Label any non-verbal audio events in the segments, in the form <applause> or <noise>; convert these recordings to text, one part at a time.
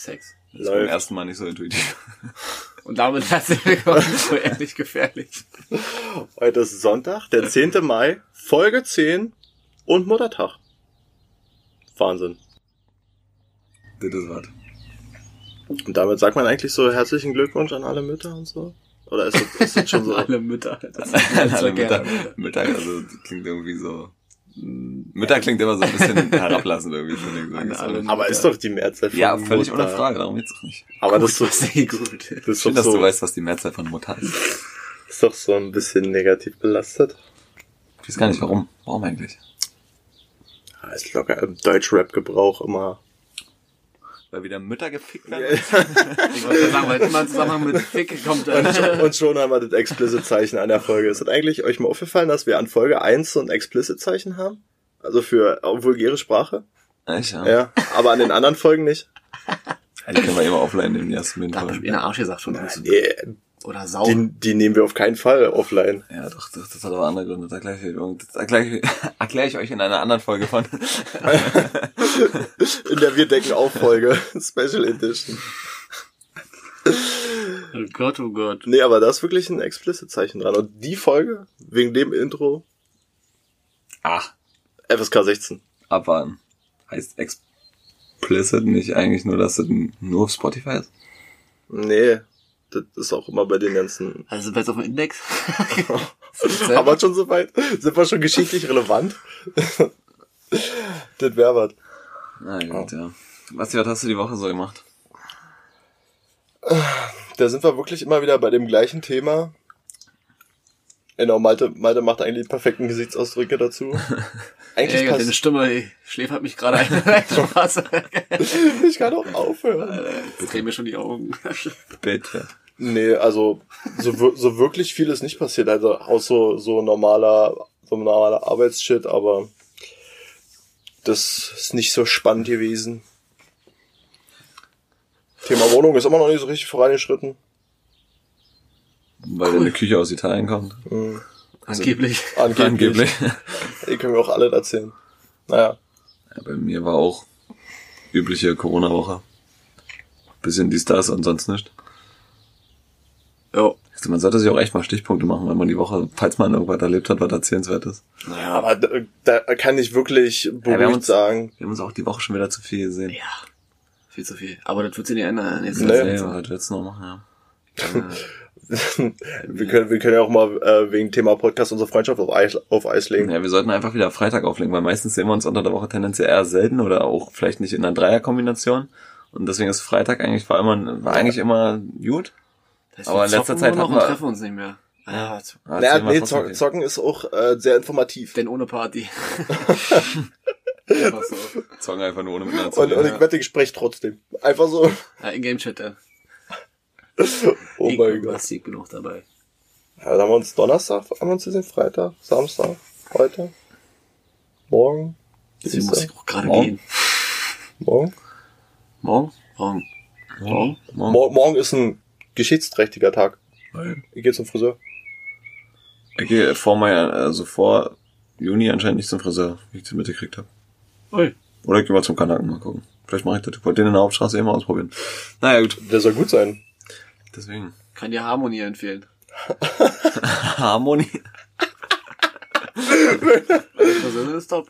Sex. Das ist beim ersten Mal nicht so intuitiv. <laughs> Und damit herzlich willkommen zu Ehrlich Gefährlich. Heute ist Sonntag, der 10. Mai, Folge 10 und Muttertag. Wahnsinn. Das ist was. Und damit sagt man eigentlich so herzlichen Glückwunsch an alle Mütter und so? Oder ist das, ist das schon so? <laughs> Alle Mütter. Das <laughs> Alle gerne. Mütter, Mütter, also das klingt irgendwie so. Mütter klingt immer so ein bisschen <laughs> herablassend irgendwie, finde ich. Alle Aber ist doch die Mehrzahl von Ja, völlig Mutter. ohne Frage, darum geht's doch nicht. Aber das ist, doch, Sehr gut. das ist Schön, dass so, du weißt, was die Mehrzahl von Mutter ist. <laughs> ist doch so ein bisschen negativ belastet. Ich weiß gar nicht, warum. Warum eigentlich? Ja, Ist locker im Deutsch-Rap-Gebrauch immer. Weil wieder Mütter gefickt werden? Ich wollte sagen, weil immer im Zusammenhang mit Fick kommt. Äh, Und schon haben wir das Explicit-Zeichen an der Folge. Ist das eigentlich euch mal aufgefallen, dass wir an Folge 1 so ein Explicit-Zeichen haben? Also für äh, vulgäre Sprache? Echt, ja. Ja. Aber an den anderen Folgen nicht? Die können wir immer offline nehmen, ersten da hat Folgen. in der Arsch gesagt schon. Nee, Oder Sau. die, die nehmen wir auf keinen Fall offline. Ja, doch, doch, das hat aber andere Gründe. Das erkläre ich, das erkläre ich, <laughs> erkläre ich euch in einer anderen Folge von. <laughs> In der Wir decken auf Folge. <laughs> Special Edition. Oh Gott, oh Gott. Nee, aber da ist wirklich ein Explicit-Zeichen dran. Und die Folge, wegen dem Intro, Ach, FSK 16. abwarten. Heißt explicit nicht eigentlich nur, dass das nur auf Spotify ist? Nee, das ist auch immer bei den ganzen... Also sind wir jetzt auf dem Index? <laughs> Haben wir schon soweit? Sind wir schon geschichtlich relevant? das wäre was. Na gut, ja. Basti, was hast du die Woche so gemacht? Da sind wir wirklich immer wieder bei dem gleichen Thema. Genau, Malte, Malte macht eigentlich die perfekten Gesichtsausdrücke dazu. <laughs> Eigentlich Ey, deine Stimme ey, schläfert mich gerade ein. <laughs> Spaß. <laughs> ich kann auch aufhören. Jetzt drehen mir schon die Augen. Bitte. Nee, also so, so wirklich viel ist nicht passiert. Also aus so, so normaler, so normaler Arbeitsshit, aber das ist nicht so spannend gewesen. Thema Wohnung ist immer noch nicht so richtig vorangeschritten. Weil deine Küche aus Italien kommt. Mhm. Angeblich. <laughs> Angeblich. Angeblich. <laughs> Die können wir auch alle erzählen. Naja. Ja, bei mir war auch übliche Corona-Woche. Bisschen dies, das und sonst nicht. Jo. Also man sollte sich auch echt mal Stichpunkte machen, wenn man die Woche, falls man irgendwas erlebt hat, was erzählenswert ist. Naja, Aber da, da kann ich wirklich wir haben beruhigt uns- sagen. Wir haben uns auch die Woche schon wieder zu viel gesehen. ja. Viel zu viel. Aber das wird sich nicht ändern. Nächste Nee. Nee, willst du noch machen, ja. <laughs> <laughs> wir, können, wir können ja auch mal äh, wegen Thema Podcast unsere Freundschaft auf Eis, auf Eis legen. Ja, wir sollten einfach wieder Freitag auflegen, weil meistens sehen wir uns unter der Woche tendenziell eher selten oder auch vielleicht nicht in einer Dreierkombination. Und deswegen ist Freitag eigentlich war immer, war eigentlich immer gut. Das heißt, Aber wir in letzter Zeit hatten wir- treffen uns nicht mehr. Ja, Ah, Naja, nee, Zocken. Zocken ist auch äh, sehr informativ. denn ohne Party. <laughs> Einfach so. Zocken einfach nur ohne miteinander Und, und ich wette, ich spreche trotzdem. Einfach so. Ja, In-Game-Chat dann. <laughs> Oh ich mein Gott. Ich bin auch dabei. Ja, dann haben wir uns Donnerstag, haben wir uns gesehen, Freitag, Samstag, heute, morgen, Deswegen muss ich auch gerade Morgen. gehen. morgen. Morgen? Morgen. Morgen? Morgen. Mor morgen ist ein geschichtsträchtiger Tag. Ich gehe zum Friseur. Ich gehe vor Mai, also vor Juni anscheinend nicht zum Friseur, wie ich das mitgekriegt habe. Ui. Oder ich gehe mal zum Kanaken mal gucken. Vielleicht mache ich das. Ich wollte den in der Hauptstraße immer ausprobieren. Naja, gut. Der soll gut sein. Deswegen. Kann dir Harmonie empfehlen. <laughs> Harmonie. Das ist top.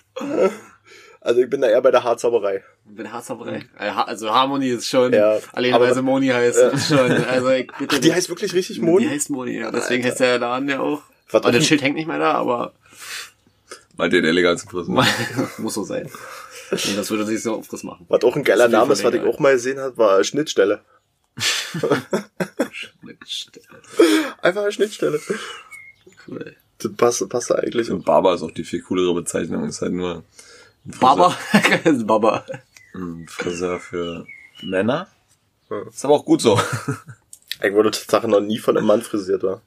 Also ich bin da eher bei der Haarzauberei. Bin Haarzauberei. Äh, Also Harmonie ist schon, Ja, alleine weil sie Moni heißt, ist schon, also ich bitte. Ach, die heißt wirklich richtig Die Moni? heißt Moni, ja. Deswegen heißt der Laden ja auch. Was Aber das Schild hängt nicht mehr da, aber Mal den illegalsten Friseur. <laughs> muss so sein. Nee, das würde sich so Aufriss machen. Was auch ein geiler Name ist, was ich auch mal gesehen habe, war Schnittstelle. Einfach eine Schnittstelle. Cool. Das passt, passt da eigentlich. Und Barber ist auch die viel coolere Bezeichnung. Ist halt nur ein Friseur, Baba. <laughs> Baba. ein Friseur für Männer. Ja. Ist aber auch gut so. Ich wurde Tatsache noch nie von einem Mann frisiert war.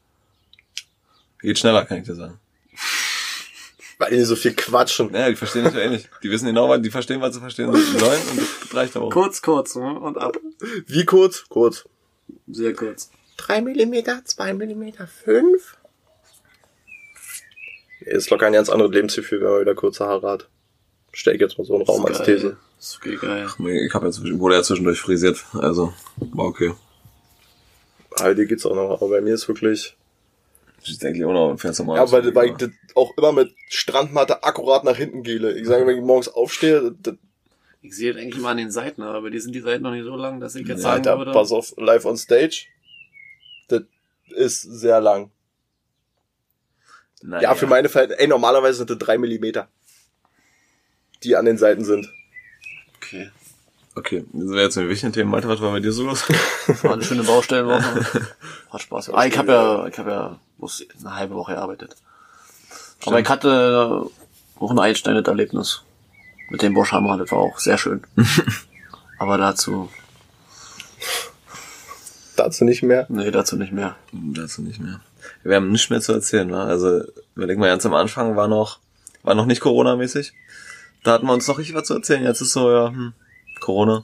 Geht schneller, kann ich dir sagen. Weil die so viel quatschen. Naja, die verstehen nicht so ähnlich. Die wissen genau, was die verstehen, was sie verstehen sollen und das reicht aber auch. Kurz, kurz ne? und ab. Wie kurz? Kurz. Sehr kurz. Drei Millimeter, zwei Millimeter, fünf? Nee, ist locker ein ganz anderes Lebensgefühl, wenn man wieder kurze Haare hat. Stell ich jetzt mal so einen Raum als geil. These. ist okay, geil. Ich hab ja zwischen, wurde ja zwischendurch frisiert, also war okay. Aber dir geht's auch noch, aber bei mir ist wirklich, Sieht eigentlich auch noch fährst du mal. ja, weil, weil ich das auch immer mit Strandmatte akkurat nach hinten gehle. Ich sage, wenn ich morgens aufstehe, das, Ich sehe das eigentlich immer an den Seiten, aber bei dir sind die Seiten noch nicht so lang, dass ich jetzt Ja, sagen Alter, würde. pass auf, live on stage, das ist sehr lang. naja. Ja, für meine Verhältnisse, ey, normalerweise sind das drei Millimeter, die an den Seiten sind. Okay. Okay, das wäre jetzt ein wichtiges Thema. Malte, was war bei dir so los? War eine schöne Baustellenwoche. <laughs> Hat Spaß gemacht. Ah, ich habe ja, ich habe ja bloß eine halbe Woche gearbeitet. Aber ich hatte auch ein einschneidendes Erlebnis. Mit dem Bosch Hammer, das war auch sehr schön. <laughs> Aber dazu, Dazu nicht mehr. nee, dazu nicht mehr. Dazu nicht mehr. Wir haben nichts mehr zu erzählen, wa? Also, überleg mal, ganz am Anfang war noch, war noch nicht Corona-mäßig. Da hatten wir uns noch richtig was zu erzählen. Jetzt ist so, ja, hm, Corona.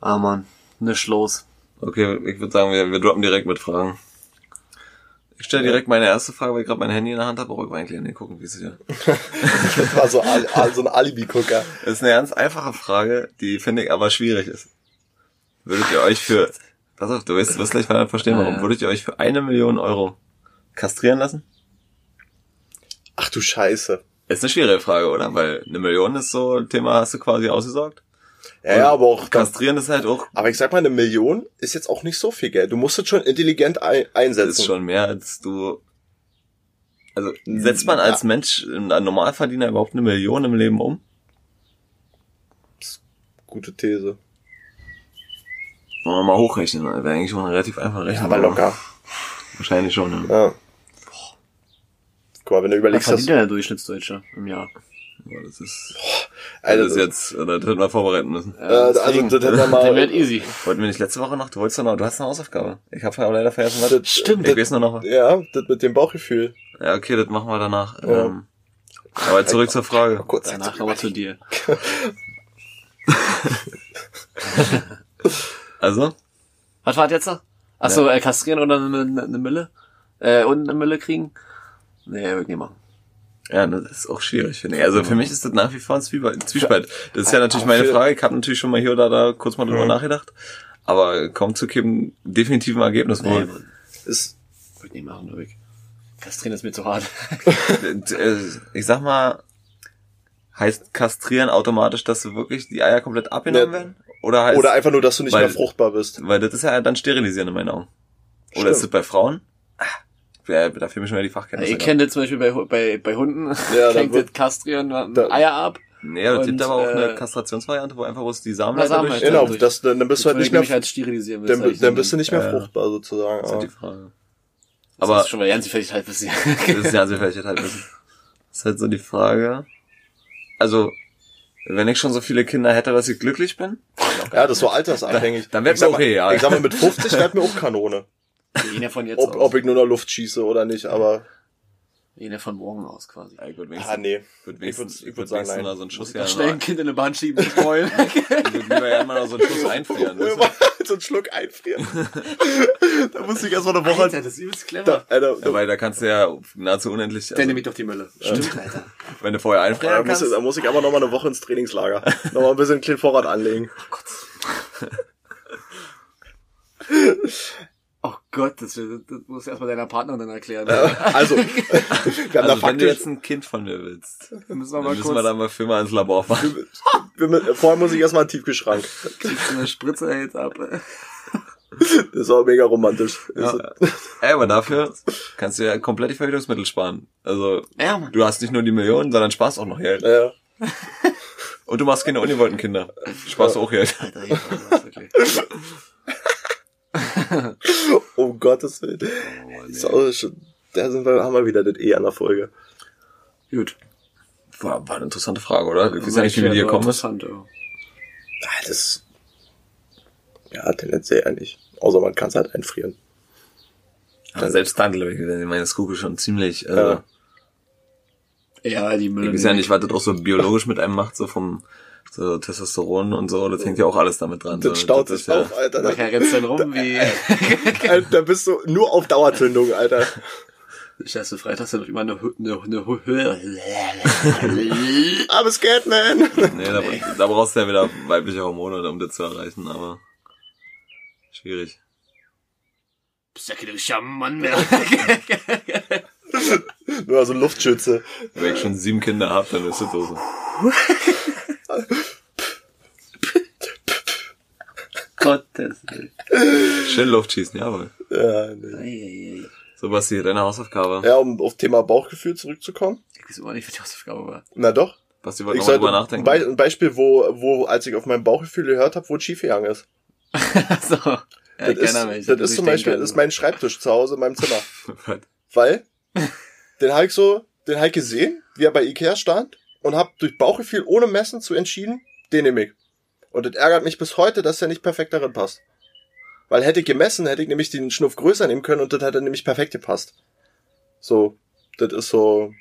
Ah man, nicht los. Okay, ich würde sagen, wir, wir droppen direkt mit Fragen. Ich stelle direkt meine erste Frage, weil ich gerade mein Handy in der Hand habe, aber ich eigentlich in den gucken, wie es hier. Das <laughs> war so, ah, so ein Alibi-Gucker. Das ist eine ganz einfache Frage, die finde ich aber schwierig ist. Würdet ihr euch für, pass auf, du wirst, wirst gleich verstehen, warum. Ja. Würdet ihr euch für eine Million Euro kastrieren lassen? Ach du Scheiße. Ist eine schwierige Frage, oder? Weil eine Million ist so ein Thema, hast du quasi ausgesorgt. Ja, ja, aber auch, Kastrieren ist halt auch, aber ich sag mal, eine Million ist jetzt auch nicht so viel Geld. Du musst es schon intelligent ein, das einsetzen. ist schon mehr als du, also setzt man als Ja. Mensch, ein Normalverdiener überhaupt eine Million im Leben um? Gute These. Wollen wir mal hochrechnen, ne? wäre eigentlich schon relativ einfach Ja, rechnen. aber locker. Wahrscheinlich schon, ja. Ja. Guck mal, wenn du Was überlegst, verdient dass, der Durchschnittsdeutsche im Jahr? Aber das ist, Alter, das ist jetzt, oder das hätten wir vorbereiten müssen. äh, also, das hätten wir Der <laughs> wird mal, easy. Wollten wir nicht letzte Woche noch? Du wolltest doch noch, du hast eine Hausaufgabe. Ich habe leider vergessen, was. das, Stimmt. Ich weiß nur noch. ja, das mit dem Bauchgefühl. Ja, okay, das machen wir danach. Ja. Ähm, aber zurück zur Frage. Kurz Danach kommen wir zu dir. <laughs> Also, Was war das jetzt? Achso, äh, kastrieren oder eine, eine, eine Mille? Äh, und eine Mille kriegen? Nee, würde ich nicht machen. Ja, das ist auch schwierig, finde ich. Also für mich ist das nach wie vor ein Zwiespalt. Das ist ja natürlich meine Frage. Ich habe natürlich schon mal hier oder da kurz mal drüber Mhm. nachgedacht. Aber kaum zu keinem definitiven Ergebnis Nee. Mann. Ist, Würde ich nicht machen, nur weg. Kastrieren ist mir zu hart. <laughs> Äh, ich sag mal, heißt kastrieren automatisch, dass du wirklich die Eier komplett abgenommen Ne. werden? Oder heißt, oder einfach nur, dass du nicht weil- mehr fruchtbar bist. weil das ist ja dann sterilisieren in meinen Augen. Oder Stimmt. ist das bei Frauen? Ah, ja, da fehlen mir schon wieder die Fachkenntnisse. ich kenne das zum Beispiel bei, bei, bei Hunden. Ja, <laughs> wird- das Kastrieren da, Eier ab. Nee, es gibt aber auch eine äh, Kastrationsvariante, wo einfach bloß die Na, Samenleiter Samen durch. halt. Genau, das, dann, dann bist du halt nicht ich mehr, halt sterilisieren will. dann, dann bist du nicht mehr Ja. fruchtbar sozusagen. Das ist halt die Frage. Aber Aber ist schon mal ganz vielleicht halt bisschen. das ist ja, also vielleicht halt wissen. Das ist halt so die Frage. Also, wenn ich schon so viele Kinder hätte, dass ich glücklich bin, Ja, das ist so <laughs> altersabhängig. Dann wär Ich sag mir mal- okay, ja. Ich sag mal, mit 50 wäre mir auch Kanone. Jeder von jetzt Ob, aus. ob ich nur noch Luft schieße oder nicht, aber, Jeder von morgen aus quasi. ja, gut, ah, nee. Würd Ich wenigstens, würd- ich ich würd sagen, nein. mal so einen Schuss ja, Schnell ein Kind in eine Bahn schieben, <laughs> ich würd lieber ja mal noch so einen Schuss <laughs> einfrieren. so einen Schluck einfrieren. <laughs> da musste ich erstmal eine Woche. Alter, das ist übelst Da, clever. Alter, Ja, weil da kannst du ja nahezu unendlich, Dann also, nehme ich doch die Mülle. Stimmt, Alter. wenn du vorher da, einfrieren muss, kannst. da muss ich aber noch mal eine Woche ins Trainingslager. noch mal ein bisschen kleinen Vorrat anlegen. Oh Gott, das, das, das musst du erstmal deiner Partnerin dann erklären. Also, <laughs> wir haben da Also wenn du jetzt ein Kind von mir willst, Dann müssen wir dann mal müssen wir kurz da mal für mal ins Labor fahren. wir, vorher muss ich erstmal einen Tiefkühlschrank. eine Spritze jetzt ab. <laughs> Das ist auch mega romantisch. Ja. Ey, aber dafür kannst du ja komplett die Verhütungsmittel sparen. Also, Ja, du hast nicht nur die Millionen, sondern sparst auch noch Geld. Ja. Und du machst keine ungewollten Kinder. Sparst auch Geld. Alter, wirklich. <laughs> Um Gottes Willen. Ist auch schon, da sind wir, haben wir wieder das E an der Folge. Gut. War, war eine interessante Frage, oder? Ich weiß ja nicht, wie wir hier kommen. Interessant, ja. Ah, Das, ja, tendenziell ja nicht. Außer man kann es halt einfrieren. Aber selbst dann, glaube ich, wenn meine Skugel schon ziemlich, also, Ja. Ja, die Mülle. ich weiß ja nicht, was das auch so biologisch mit einem macht, so vom, so Testosteron und so, das hängt ja auch alles damit dran. Das so. staut sich ja, auf, Alter. Nachher rennst du dann rum wie... <laughs> Alter, da bist du nur auf Dauerzündung, Alter. Ich dachte, Freitag ist ja noch immer eine, eine, eine Hö- Höhe. <laughs> I'm a Scatman. Nee, da, da brauchst du ja wieder weibliche Hormone, um das zu erreichen, aber schwierig. Säckeliger Mann, der. <laughs> Nur so Luftschütze. Wenn ich schon sieben Kinder hab, dann ist das so. Gottes Willen. Schön Luft schießen, jawohl. Ja, nee. So, Basti, deine Hausaufgabe. ja, um auf Thema Bauchgefühl zurückzukommen. Ich weiß immer nicht, was die Hausaufgabe war. Na doch. Basti wollte Ich noch sollte drüber ein, nachdenken. Be ein Beispiel, wo, wo, als ich auf mein Bauchgefühl gehört habe, wo es schief gegangen ist. <laughs> so. Ja, Das ich ist, mich. das ist zum Beispiel, das ist mein Schreibtisch zu Hause in meinem Zimmer. <laughs> Weil, den habe ich so, den habe ich gesehen, wie er bei Ikea stand und habe durch Bauchgefühl ohne Messen zu entschieden, den nehme ich. Und das ärgert mich bis heute, dass er nicht perfekt darin passt. Weil hätte ich gemessen, hätte ich nämlich den Schnuff größer nehmen können und das hätte nämlich perfekt gepasst. So, das ist so,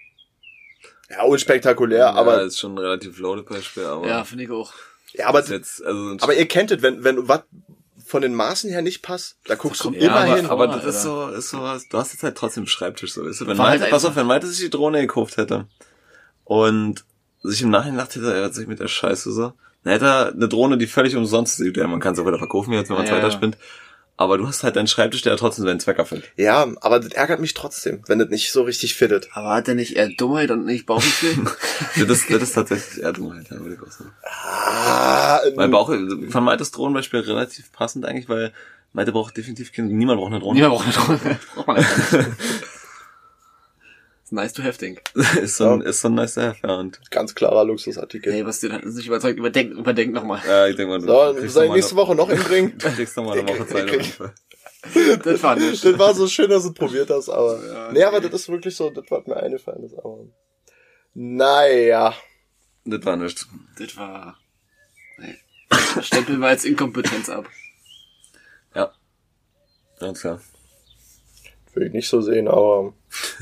ja, unspektakulär, ja, aber, ist schon ein relativ loaded Beispiel, aber Ja, finde ich auch. ja, aber, ist jetzt, also aber ihr kennt es, wenn, wenn was von den Maßen her nicht passt, da guckst du immer ja, aber, hin. aber das ist so, ist so, du hast jetzt halt trotzdem einen Schreibtisch so, weißt du? Wenn halt Malte, pass auf, wenn Malte sich die Drohne gekauft hätte und sich im Nachhinein dachte, er hat sich mit der Scheiße so, dann hätte er eine Drohne, die völlig umsonst ist. Ja, man kann es auch wieder verkaufen jetzt, wenn man Ja, weiter ja. spinnt. Aber du hast halt deinen Schreibtisch, der trotzdem seinen Zweck erfüllt. Ja, aber das ärgert mich trotzdem, wenn das nicht so richtig fittet. Aber hat er nicht eher Dummheit und nicht Bauchgefühl? <laughs> Das ist, das ist tatsächlich eher Dummheit, ja, würde ich auch sagen. Ah, Weil Bauch, von Maltes Drohnenbeispiel relativ passend eigentlich, weil Malte braucht definitiv keine, niemand braucht eine Drohne. Niemand braucht eine Drohne. <laughs> Braucht man einfach nicht. Nice to have, think. <laughs> ist so ein, ist so ein nice to have, ja, und, ganz klarer Luxusartikel. Hey, was dir uns nicht überzeugt, überdenk, überdenk nochmal. ja, ich denke mal, du So, kriegst noch nächste eine- Woche noch hinbringen? Du kriegst noch mal eine Woche Zeit. <laughs> Das war nicht. das war so schön, dass du es probiert hast, aber. Ja, nee, aber das ist wirklich so, das was mir eingefallen ist, aber. Naja. Das war nichts. Das war. Nee. Stempeln wir als Inkompetenz ab. Ja. Ganz klar. Will ich nicht so sehen, aber.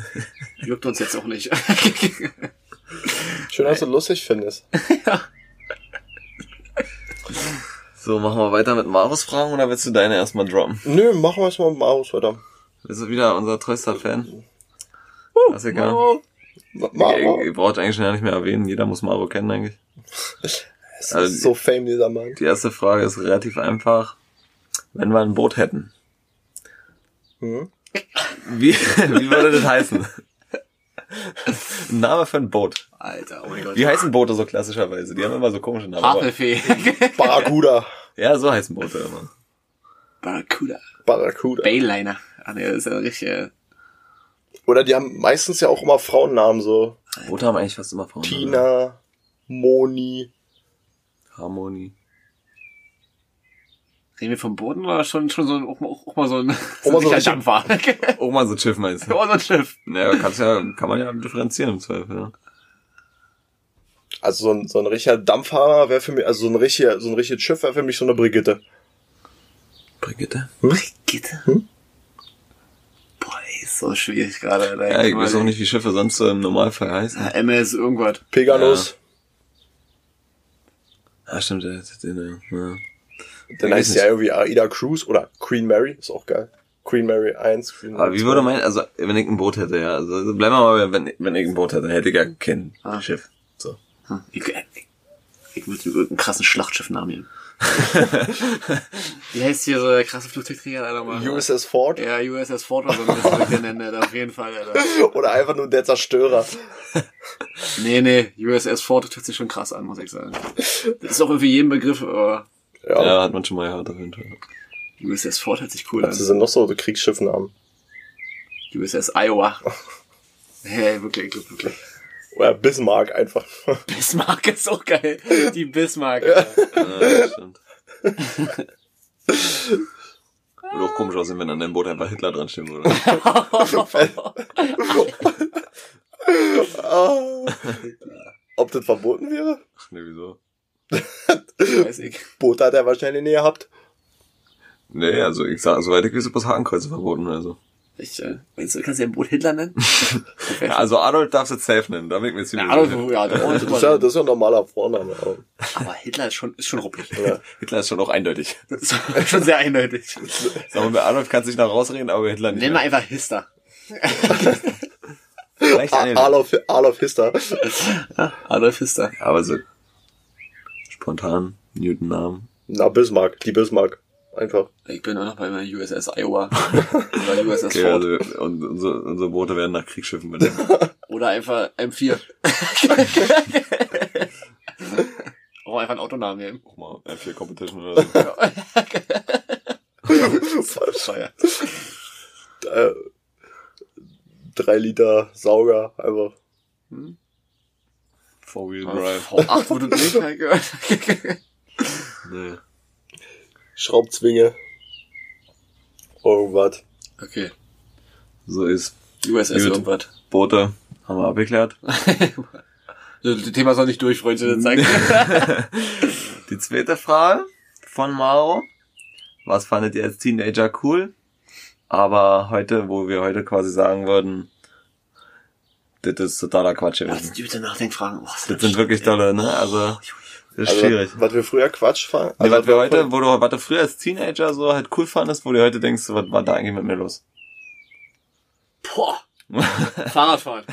<laughs> Juckt uns jetzt auch nicht. <laughs> Schön, dass du lustig findest. <laughs> So, machen wir weiter mit Marus Fragen oder willst du deine erstmal droppen? Nö, machen wir es mal mit Marus weiter. Bist du wieder unser treuster Fan? Das ist egal. Ma Ma Ihr, braucht eigentlich schon gar nicht mehr erwähnen. Jeder muss Maro kennen eigentlich. es also ist so fame, dieser Mann. Die erste Frage ist relativ einfach. Wenn wir ein Boot hätten, Hm? Wie, wie würde das heißen? Ein Name für ein Boot. Alter, oh mein Gott. Wie heißen Boote so klassischerweise? Die haben immer so komische Namen. Havelfee. <laughs> Barracuda. Ja, so heißen Boote immer. Barracuda. Barracuda. Bayliner. Ah, nee, das ist ja richtig. äh, Oder die haben meistens ja auch immer Frauennamen, so Boote haben eigentlich fast immer Frauen. Tina, Moni. Harmonie. Reden wir vom Boden oder schon, schon so ein, auch, mal- auch mal so ein, Auch mal so richtiger richtig- Dampfer? Oh, mal so ein Schiff meinst du? oh, so ein Schiff. Naja, kannst ja, kann man ja differenzieren im Zweifel, ja. Also so ein, so ein richtiger Dampfhammer wäre für mich, also so ein richtiger, so ein richtiges Schiff wäre für mich so eine Brigitte. Brigitte? Brigitte. Hm? Boah, ey, ist so schwierig gerade. Alter. Ja, ich weiß auch nicht, wie Schiffe sonst so im Normalfall heißen. Ja, MS irgendwas. Pegasus. Ah, stimmt, der, der, der, ja. Dann heißt ja irgendwie Aida Cruise oder Queen Mary, ist auch geil. Queen Mary 1, Queen Aber Mary wie 2. würde mein, also, wenn ich ein Boot hätte, ja, also, also bleiben wir mal, wenn, wenn ich ein Boot hätte, hätte ich ja kein Ah. Schiff. So. Hm, Ich, ich, ich würde irgendeinen krassen Schlachtschiffnamen nehmen. <laughs> Wie heißt hier so der krasse Flugzeugträger, Alter, mal? USS Ford Ja, USS Ford oder so, das wir nennen, Alter, auf jeden Fall, Alter. <laughs> oder einfach nur der Zerstörer. Nee, nee, USS Ford das hört sich schon krass an, muss ich sagen. Das ist auch irgendwie jedem Begriff, aber Ja. Ja, hat man schon mal gehört, auf jeden Fall. USS Ford hört sich cool an. sind noch so Kriegsschiffnamen? USS Iowa. <laughs> Hey, wirklich, wirklich, wirklich. Oder Bismarck einfach. <laughs> Bismarck ist auch geil. <laughs> Die Bismarck. Ja, das stimmt. Würde auch komisch aussehen, wenn an deinem Boot einfach Hitler dran stehen würde. Ah. Ob das verboten wäre? Ach, nee, wieso? Weiß ich. <laughs> Boot hat er wahrscheinlich nie gehabt. Nee, also ich sag, soweit ich weiß, ist das Hakenkreuze verboten, also. Ich, äh, meinst du, kannst du ja ein Boot Hitler nennen? <laughs> Ja, also Adolf darfst du safe nennen, da bin ich mir ziemlich Ja, Adolf, sicher. ja, Das ist ja, das ist ja ein normaler Vorname. aber- <laughs> aber Hitler ist schon, ist schon ruppig. Ja. Hitler ist schon auch eindeutig. Das ist schon sehr eindeutig. Sag mal, bei Adolf kannst du dich noch rausreden, aber Hitler nicht. Nenn mal einfach Hister. Adolf, Adolf Hister. Adolf Hister. Aber so spontan Newton-Namen. Na, Bismarck. Die Bismarck. Einfach. Ich bin auch noch bei meiner USS Iowa. <laughs> Oder USS Okay, Ford. also und, unsere, unsere Boote werden nach Kriegsschiffen benannt. <laughs> Oder einfach M4. Oh, <laughs> einfach einen Autonamen nehmen. Guck mal, F4 Competition oder so. Voll. Äh, drei Liter Sauger. Einfach. Four-Wheel Drive. V8 wurde <laughs> nicht mehr gehört. Nee. Schraubzwinge. Irgendwas. Okay. So ist. USS Gut. irgendwas. Boote haben wir abgeklärt. <laughs> Das Thema soll nicht durch, Freunde. Zeigen. <laughs> Die zweite Frage von Maro. Was fandet ihr als Teenager cool? Aber heute, wo wir heute quasi sagen würden, das ist totaler Quatsch Das gewesen. sind Nachdenkfragen. Oh, Das sind wirklich tolle, ne? Also, das ist Also, schwierig. Was, wir früher Quatsch fanden. Nee, was wir heute, wo du, was du früher als Teenager so halt cool fandest, wo du heute denkst, was war da eigentlich mit mir los? Boah. <laughs> Fahrradfahren.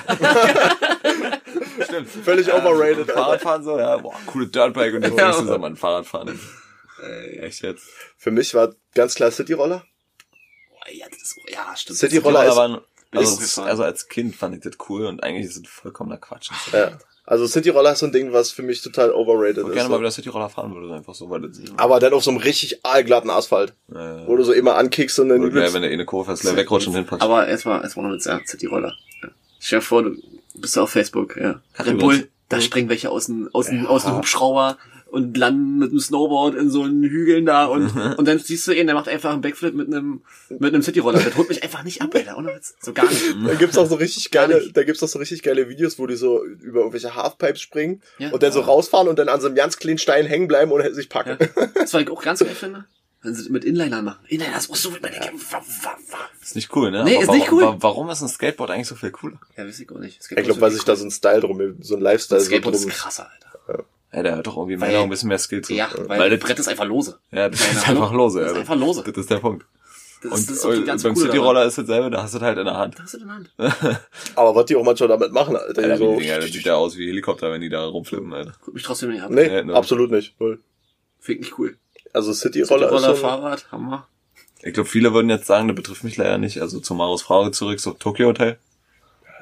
Stimmt. Völlig overrated. Alter. Fahrradfahren so, ja, boah, coole Dirtbike und jetzt Ja. denkst du so, man, Fahrradfahren. Echt jetzt? Für mich war ganz klar Cityroller. Boah, ja, das ist, ja, stimmt. Cityroller ist- waren, Bin ich auch also, also als Kind fand ich das cool und eigentlich ist es vollkommener Quatsch. Ja. Also Cityroller ist so ein Ding, was für mich total overrated Ich ist. gerne mal wieder Cityroller fahren würde, einfach so, weil das, Aber dann auf so einem richtig aalglatten Asphalt, äh, wo du so immer ankickst und dann oder übelst- wenn der eine Kurve fährst, gleich wegrutschen und hinpackst. Aber erstmal, erstmal noch mit ja, City-Roller. Ja. Stell dir vor, du bist auf Facebook, ja. Red Bull, da springen welche aus dem, aus dem, aus dem Hubschrauber und landen mit dem Snowboard in so einen Hügeln da und, und dann siehst du ihn, der macht einfach einen Backflip mit einem, mit einem Cityroller. Der holt mich einfach nicht ab, Alter, ohne Witz. So gar nicht. Da gibt's auch so richtig geile, da gibt's auch so richtig geile Videos, wo die so über irgendwelche Halfpipes springen Ja. und dann so rausfahren und dann an so einem ganz kleinen Stein hängen bleiben und sich packen. Das, was ich auch ganz geil finde, wenn sie mit Inlinern machen. Inliner, das musst du mit meiner ja. Ist nicht cool, ne? Nee, Aber ist nicht warum, cool. wa- Warum ist ein Skateboard eigentlich so viel cooler? Ja, weiß ich auch nicht. Ich glaube, weil sich da so ein Style drum, so ein Lifestyle so Skateboard drum. ist krasser, Alter. Ja, der hat doch irgendwie Weil- noch ein bisschen mehr Skill zu. Ja, weil, weil das Brett ist einfach lose. ja, das ist Ja, einfach lose, Das ist ja. einfach lose. Das ist der Punkt. Das, Und ist- das ist die äh, beim Cityroller ist dasselbe, da hast du das halt in der Hand. Da hast du den Hand. <laughs> Aber was die auch manchmal damit machen, Alter. Alter, so, Dinger, das sieht ja aus wie Helikopter, wenn die da rumflippen, Alter. Guck mich trotzdem nicht ab. nee, Nee, ne. absolut nicht. Null. Ich nicht cool. Also Cityroller Roller, ist schon, Fahrrad, Hammer. Ich glaube, viele würden jetzt sagen, das betrifft mich leider nicht. Also zu Maros Frage zurück, so Tokyo Hotel.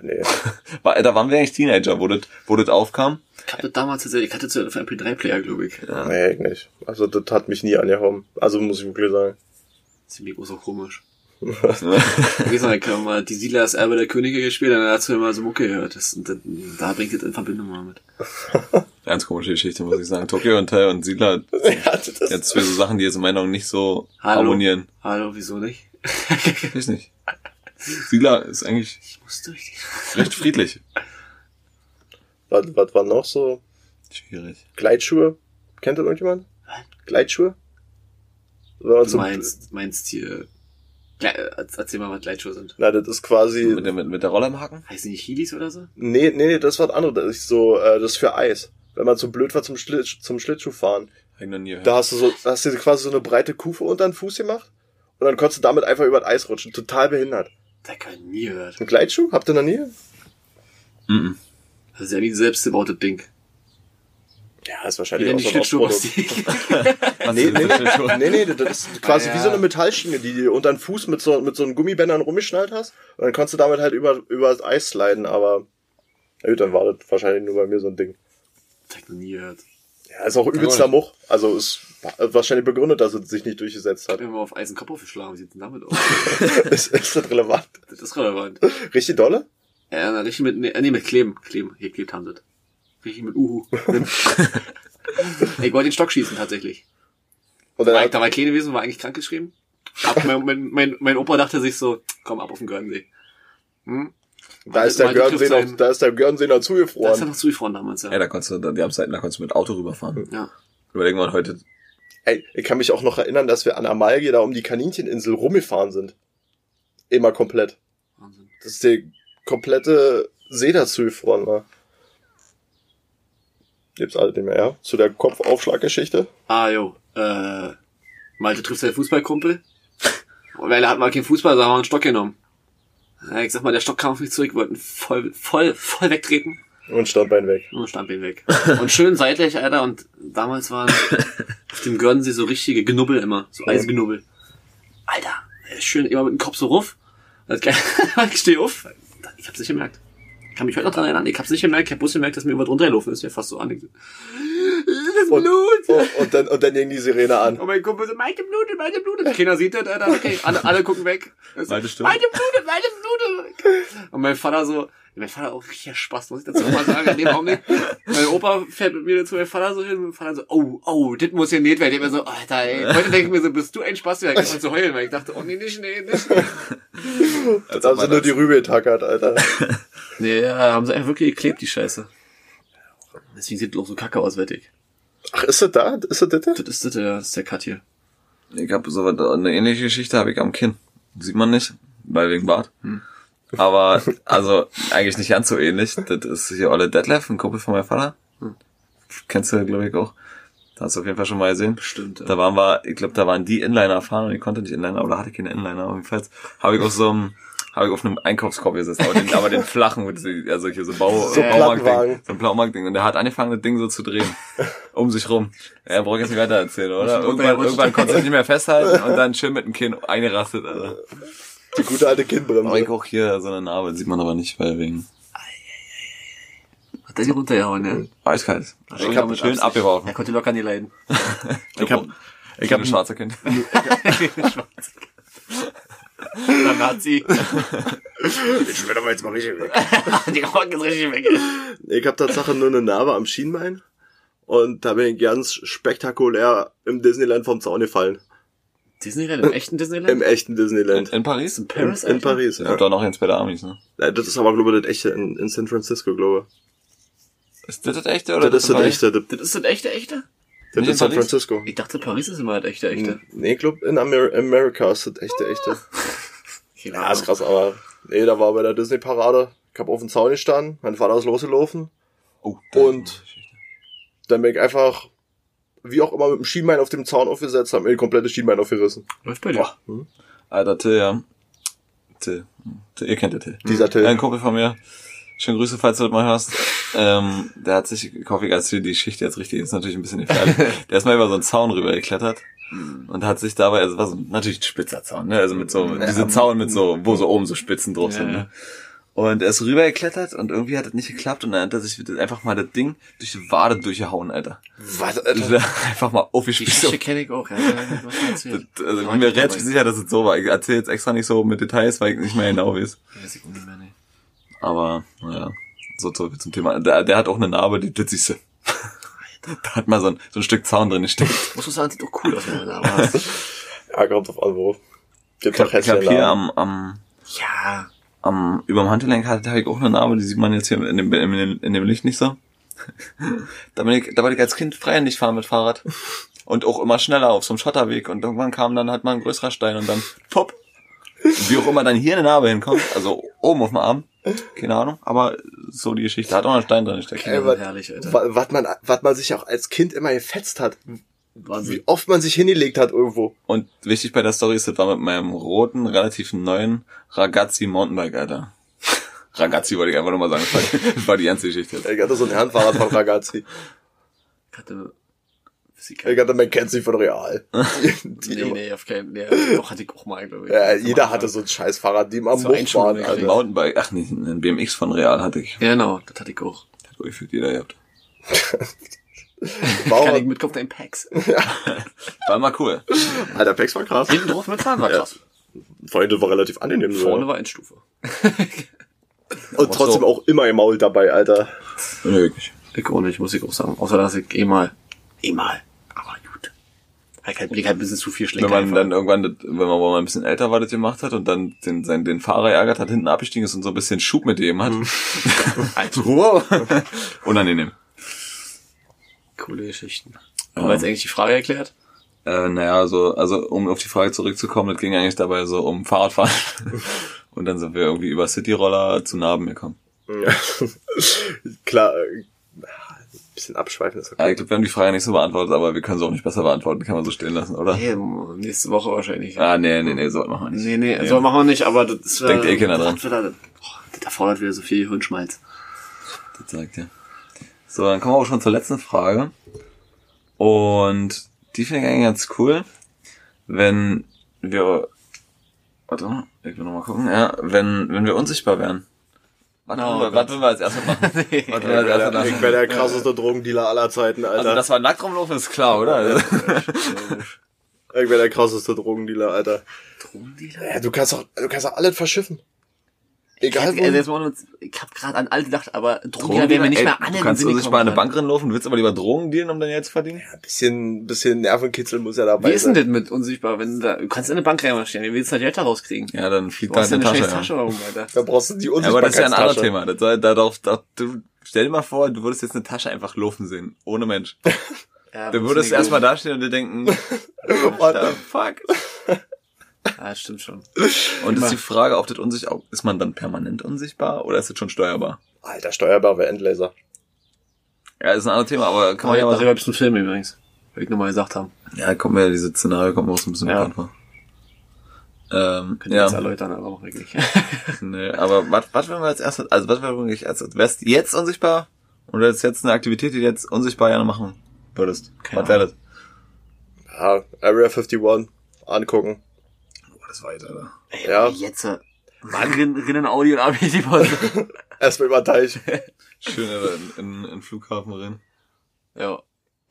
Nee. <laughs> Da waren wir eigentlich Teenager, wo das, wo das aufkam. Ich hatte damals tatsächlich, ich hatte zu einem MP3-Player, glaube ich. Ja. Nee, ich nicht. Also das hat mich nie angehauen. Also muss ich wirklich sagen. Ziemlich so komisch. <laughs> Ich noch, ich habe mal die Siedler das Erbe der Könige gespielt, dann hast du immer so Mucke gehört. Das, und dann, da bringt das in Verbindung mal mit. <laughs> Ganz komische Geschichte, muss ich sagen. Tokyo Hotel und Siedler, ja, das jetzt für so Sachen, die jetzt in meiner Meinung nicht so Hallo? harmonieren. Hallo, wieso nicht? Weiß nicht. Siedler ist eigentlich Ich muss durch recht friedlich. was, was war noch so? Schwierig. Gleitschuhe? Kennt das irgendjemand? Was? Gleitschuhe? Die. so- Du meinst, meinst hier, äh, erzähl mal, was Gleitschuhe sind. Na, das ist quasi, Mit der, mit, mit der Rolle im Haken? Heißen die nicht Heelys oder so? nee, nee, nee, das ist was anderes. Das ist so, äh, das ist für Eis. Wenn man zu blöd war zum, Schlitz, zum Schlittschuhfahren. Da hast du so, da hast du quasi so eine breite Kufe unter den Fuß gemacht. Und dann konntest du damit einfach über das Eis rutschen. Total behindert. Da kann ich nie gehört. Ein Gleitschuh? Habt ihr noch nie? Mhm. Das ist ja wie ein selbstgebautes Ding. Ja, ist Wie wahrscheinlich auch so ein. <laughs> Was Nee, nee? Nee, nee, das ist quasi Ah, wie ja. so eine Metallschiene, die du unter den Fuß mit so, mit so einem Gummibändern rumgeschnallt hast. Und dann konntest du damit halt über, über das Eis sliden, aber, na gut, dann war das wahrscheinlich nur bei mir so ein Ding. Das hab ich noch nie gehört. Ja, ist auch übelster Much. Also ist wahrscheinlich begründet, dass es sich nicht durchgesetzt Ich hat. hab mir mal auf Eis einen Kopf aufgeschlagen. Wie sieht's denn damit aus? <laughs> ist, ist das relevant? Das ist relevant. Richtig dolle? Ja, na, richtig mit, nee, nee, mit Kleben. Kleben. Hier klebt haben sie das. Richtig mit Uhu. <laughs> ich wollte den Stock schießen, tatsächlich. Und War dann ich da mal klein gewesen, war eigentlich krank geschrieben. Mein, mein, mein, mein Opa dachte sich so, komm ab auf den Guernsey. Hm? da ist der Görnsee noch, da ist der Görnsee noch Da ist er zugefroren. noch zugefroren damals, ja. Ja, da konntest du, die Amtszeiten, da konntest du mit Auto rüberfahren. ja. Überlegen wir mal heute, Ey, ich kann mich auch noch erinnern, dass wir an Amalje da um die Kanincheninsel rumgefahren sind. Immer komplett. Wahnsinn. Das ist der komplette See dazu gefroren war. Gibt's alle nicht mehr, ja? Zu der Kopfaufschlaggeschichte. Ah, jo. Äh, Malte trifft seinen Fußballkumpel. Und weil er hat mal keinen Fußball, da haben wir einen Stock genommen. Ich sag mal, der Stock kam auf mich zurück, wollten voll, voll, voll wegtreten. Und Standbein weg. Und Standbein weg. Und schön seitlich, Alter. Und damals waren auf dem Guernsey so richtige Genubbel immer. So Eisgenubbel. Alter, schön immer mit dem Kopf so ruf. <laughs> ich stehe auf. Ich hab's nicht gemerkt. Ich kann mich heute noch dran erinnern. Ich hab's nicht gemerkt. Ich hab bloß gemerkt, dass mir über drunter gelaufen ist. Mir fast so an. Das Und, Blut. und, und dann, und dann ging die Sirene an. Und mein Kumpel so, meine Blute, meine Blute. Keiner sieht das, Alter. Okay, alle, alle gucken weg. So, Meine Stimme. Meine Blute, meine Blute. Und mein Vater so, mein Vater auch richtig Spaß, muss ich dazu mal sagen, in dem Augenblick. Mein Opa fährt mit mir zu meinem Vater so hin und mein Vater so, oh, oh, das muss hier nicht werden. Ich mir so, Alter, ey. Heute denke ich mir so, bist du ein Spaß, ich kann zu heulen, weil ich dachte, oh nee, nicht, nee, nicht. Da haben sie nur die Rübe getackert, Alter. Nee, ja, haben sie einfach wirklich geklebt, die Scheiße. Deswegen sieht es auch so kacke aus, wette ich. Ach, ist das da? Ist das das? Das ist, das, das ist der Cut hier. Ich habe so was- eine ähnliche Geschichte habe ich am Kinn. Sieht man nicht, weil wegen Bart. Aber also eigentlich nicht ganz so ähnlich. Das ist hier Olle Detlef, ein Kumpel von meinem Vater. Kennst du, glaube ich, auch. Da hast du auf jeden Fall schon mal gesehen. Bestimmt, ja. Da waren wir, ich glaube, da waren die Inliner fahren und ich konnte nicht Inliner, oder hatte keine Inliner. Aber jedenfalls habe ich auf so einem, habe ich auf einem Einkaufskorb gesessen, aber den, aber den flachen, also hier so Bau, So Baumarktding, so ein Baumarktding. Und der hat angefangen, das Ding so zu drehen. um sich rum. Ja, brauche ich jetzt nicht weiter erzählen, oder? Irgendwann, irgendwann konnte ich nicht mehr festhalten und dann schön mit dem Kinn eingerastet, Alter. Die gute alte Aber ich Kindbremse. auch hier so eine Narbe, sieht man aber nicht, weil wegen Hat der die runtergehauen, ja? eiskalt. <laughs> Ich Ich hab schön abgeworfen. Er konnte locker nie leiden. Ich hab, ich hab ein schwarzer Kind. Der Nazi. Ich will aber jetzt mal richtig weg. <laughs> Die Rock ist richtig weg. Ich habe Tatsache nur eine Narbe am Schienbein. Und da bin ich ganz spektakulär im Disneyland vom Zaun gefallen. Disneyland? Im echten Disneyland? Im echten In, Disneyland. in Paris? in Paris? In, in? Paris, ja. Und doch noch eins bei der Amis, ne? Ja, Das ist aber, glaube ich, das echte in, in San Francisco, glaube Ist das das echte ich. oder Das ist in das echte. Das, Das ist das echte, echte? das Nicht in ist San Paris? Francisco. Ich dachte, Paris ist immer das echte, echte. Nee, ich glaube, in Amer America ist das echte, echte. <laughs> Ja, ist krass, aber nee, da war bei der Disney-Parade. Ich hab auf dem Zaun gestanden, mein Vater ist losgelaufen. Oh, Und- Dann bin ich einfach, wie auch immer, mit dem Schienbein auf dem Zaun aufgesetzt, hab mir die komplette Schienbein aufgerissen. Läuft bei dir. Alter, Till, ja. Till. Till ihr kennt den Till. Dieser Till. Ein Kumpel von mir. Schöne Grüße, falls du das mal hörst. Ähm, der hat sich, ich hoffe, ich erzähle die Geschichte jetzt richtig, ist natürlich ein bisschen gefährlich. <laughs> der ist mal über so einen Zaun rüber geklettert und hat sich dabei, also war so natürlich ein spitzer Zaun, ne? Also mit so, diese Zaun mit so, wo so oben so Spitzen drauf sind, Ja, ne? Und er ist rübergeklettert und irgendwie hat das nicht geklappt und dann hat er sich einfach mal das Ding durch die Wade durchgehauen, Alter. Was, Das Alter? einfach mal Die aufgespielt. Geschichte kenne ich auch, ja. was. Das- Also ich bin mir relativ sicher, dass es so war. Ich erzähle jetzt extra nicht so mit Details, weil ich nicht mehr genau weiß. Weiß ich nicht mehr, nee. Aber, naja, so zurück zum Thema. Der, der hat auch eine Narbe, die siehste. da hat mal so ein, so ein Stück Zaun drin gesteckt. Muss man sagen, sieht doch cool aus, wenn man da war. <laughs> Ja, kommt drauf an, wo. Gibt Ich ich hab hier am, am, Ja. Am, überm Handgelenk hatte ich auch eine Narbe, die sieht man jetzt hier in dem, in dem, in dem Licht nicht so. <laughs> da, bin ich, da wollte ich als Kind freihändig fahren mit Fahrrad. Und auch immer schneller auf so einem Schotterweg. Und irgendwann kam dann halt mal ein größerer Stein und dann, pop. Wie auch immer dann hier eine Narbe hinkommt, also oben auf dem Arm, keine Ahnung, aber so die Geschichte, hat auch noch ein Stein drin gesteckt. Ey, Ja, was, herrlich, Alter. wa- was man, was man sich auch als Kind immer gefetzt hat. Wahnsinn. Wie oft man sich hingelegt hat irgendwo. Und wichtig bei der Story ist, das war mit meinem roten, relativ neuen Ragazzi Mountainbike, Alter. <laughs> Ragazzi wollte ich einfach nur mal sagen, das war, das die ganze Geschichte. jetzt. Ich hatte so ein Herrenfahrrad von Ragazzi. Ich hatte, ich hatte McKenzie von Real. <laughs> Die, die Nee, immer, nee, auf keinen, nee, doch hatte ich auch mal, glaube ich. Ja, jeder hatte so ein scheiß Fahrrad, die immer am Einschulung waren. Ein. Mountainbike, ach nee, ein BMX von Real hatte ich. Ja, genau, das hatte ich auch. Hat wohl gefühlt jeder gehabt. <laughs> <laughs> Warum? Kann ich mitkaufen in Packs. <laughs> War immer cool. Alter, Pex war krass. Hinten drauf mitfahren war krass. Vor allem, das war relativ angenehm. So. Vorne war Endstufe. <laughs> Und trotzdem auch immer im Maul dabei, Alter. Nee, wirklich. Ich auch nicht, muss ich auch sagen. Außer, dass ich eh mal, eh mal, aber gut. Ich halt, ich halt ein bisschen zu viel schlecht. Wenn man dann irgendwann, das- wenn man man ein bisschen älter war, das gemacht hat und dann den, sein, den Fahrer ärgert hat, hinten abgestiegen ist und so ein bisschen Schub mit dem hat. wow. Unangenehm. Coole Geschichten. Ja. Haben wir jetzt eigentlich die Frage erklärt? Äh, naja, so, also um auf die Frage zurückzukommen, das ging eigentlich dabei so um Fahrradfahren. <laughs> Und dann sind wir irgendwie über Cityroller zu Narben gekommen. Ja. <laughs> Klar, äh, bisschen abschweifen ist Ja, okay. ich glaube, wir haben die Frage nicht so beantwortet, aber wir können sie auch nicht besser beantworten. Kann man so stehen lassen, oder? Nee, nächste Woche wahrscheinlich. Ah, nee, nee, nee, so machen wir nicht. Nee, nee, so machen wir nicht, aber das Denkt eh keiner dran. Das, halt- oh, das erfordert wieder so viel Hirnschmalz. Das sagt ja. So, dann kommen wir auch schon zur letzten Frage. Und die finde ich eigentlich ganz cool, wenn wir, warte mal, ich will noch mal gucken, ja, wenn, wenn wir unsichtbar wären. Was, Oh wollen wir, was wir als erstes machen? <laughs> Was wollen wir Ich als wäre erstes der, ich machen? wär der krasseste Drogendealer aller Zeiten, Alter. Also, das war nackt rumlaufen, ist klar, oder? <laughs> ich wäre der krasseste Drogendealer, Alter. Drogendealer? Ja, du kannst doch, du kannst doch alles verschiffen. Ich Egal also mal nur- ich hab gerade an alle gedacht, aber Drogendealer wäre mir nicht Ey, mehr Du an den kannst Sinn unsichtbar in eine gekommen. Bank reinlaufen, du willst aber lieber Drogen dealen, um dein Geld zu verdienen? Ein bisschen, bisschen Nervenkitzel muss ja dabei Wie ist denn sein. das mit unsichtbar, wenn da, du kannst in eine Bank reinmarschieren, wie willst du das Geld da rauskriegen? Ja, dann fliegt Du da ja in eine Tasche. Tasche rum, Alter. Da brauchst du die Ja, aber das ist ja ein anderes Unsichtbarkeitstasche. Thema. Das soll, da darf, da, du, stell dir mal vor, du würdest jetzt eine Tasche einfach laufen sehen, ohne Mensch. <laughs> Ja, Du würdest erstmal dastehen und dir denken, <laughs> what the fuck? <laughs> Ja, das stimmt schon. <laughs> Und ist die Frage, ob das unsichtbar, ist man dann permanent unsichtbar oder ist das schon steuerbar? Alter, steuerbar wäre Endlaser. Ja, ist ein anderes Thema, aber kann Oh, man ja ja, mal darüber gibt's einen Film übrigens. Will ich nochmal gesagt haben. Ja, kommt mir diese Szenario kommt mir auch so ein bisschen Ja. bekannt vor. Ähm, Können wir jetzt ja, erläutern, aber auch wirklich. <laughs> nee, aber was, was wenn wir als erstes, also was wäre wirklich als, wärst du jetzt unsichtbar oder ist jetzt eine Aktivität, die du jetzt unsichtbar gerne machen würdest? Keine was wäre das? Ja, Area 51 angucken. Das jetzt, Alter. Ey, Ja. Jetzt, äh, Rinnen, Rinnen Audi und AB die Posse. <laughs> Erstmal über den Teich. Schön in, in, in Flughafen rein. ja.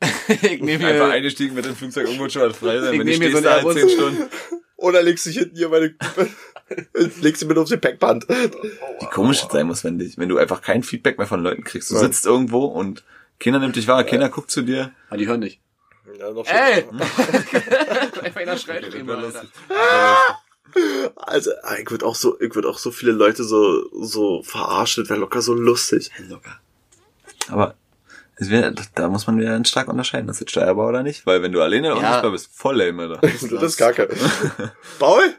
<laughs> ich nehme Einfach mir, eingestiegen mit dem Flugzeug irgendwo schon was frei sein, Ich wenn du mir stehst so da halt Airbus. 10 Stunden. Oder legst dich hinten hier meine, legst sie mit aufs Gepäckband. Wie komisch es sein muss, wenn dich, wenn du einfach kein Feedback mehr von Leuten kriegst. Du Ja. sitzt irgendwo und keiner nimmt dich wahr, keiner guckt zu dir. ah, die hören nicht. Ja, noch Ey! <laughs> Einfach Das immer, wär Alter. Also, ah, ich würde auch so, ich würde auch so viele Leute so, so verarschen, das wäre locker so lustig. Locker. Aber es wär, da muss man wieder stark unterscheiden, ist das steuerbar oder nicht? Weil wenn du alleine unsichtbar bist, voll lame, Alter. Das ist kacke. Paul?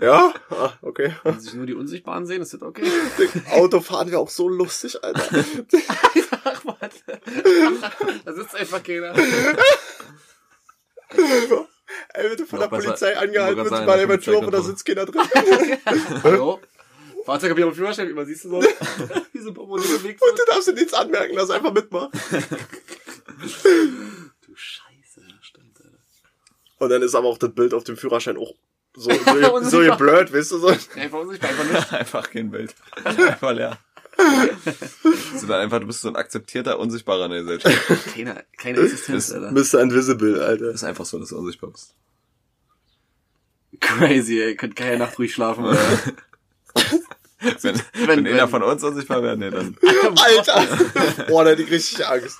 Ja? Ah, okay. Wenn sich nur die Unsichtbaren sehen, ist das okay? Autofahren wäre auch so lustig, Alter. <laughs> Ach, warte. Da sitzt einfach keiner. Ey, wenn du von Noch der besser- Polizei angehalten ich wollte wirst, gerade mal über Tür auf und da sitzt keiner drin. <laughs> Hallo? Fahrzeugpapier und Führerschein, wie man siehst du so? Wie so ein bewegt Und wird. du darfst dir nichts anmerken, lass einfach mitmachen. <laughs> Du Scheiße, stimmt, Alter. Und dann ist aber auch das Bild auf dem Führerschein auch so, <laughs> so, so geblurrt, weißt du so. Einfach unsichtbar, einfach nicht. einfach kein Bild. Einfach leer. So dann einfach, du bist so ein akzeptierter, unsichtbarer in der Gesellschaft. Keine, keine Existenz, Alter. Mr. Invisible, Alter. Das ist einfach so, dass du unsichtbar bist. Crazy, ey. Könnt keine Nacht ruhig schlafen, Alter. <laughs> Wenn, wenn, Wenn- einer wenn- von uns unsichtbar wäre, nee, dann. <laughs> Alter! <laughs> Boah, da hätte ich richtig Angst.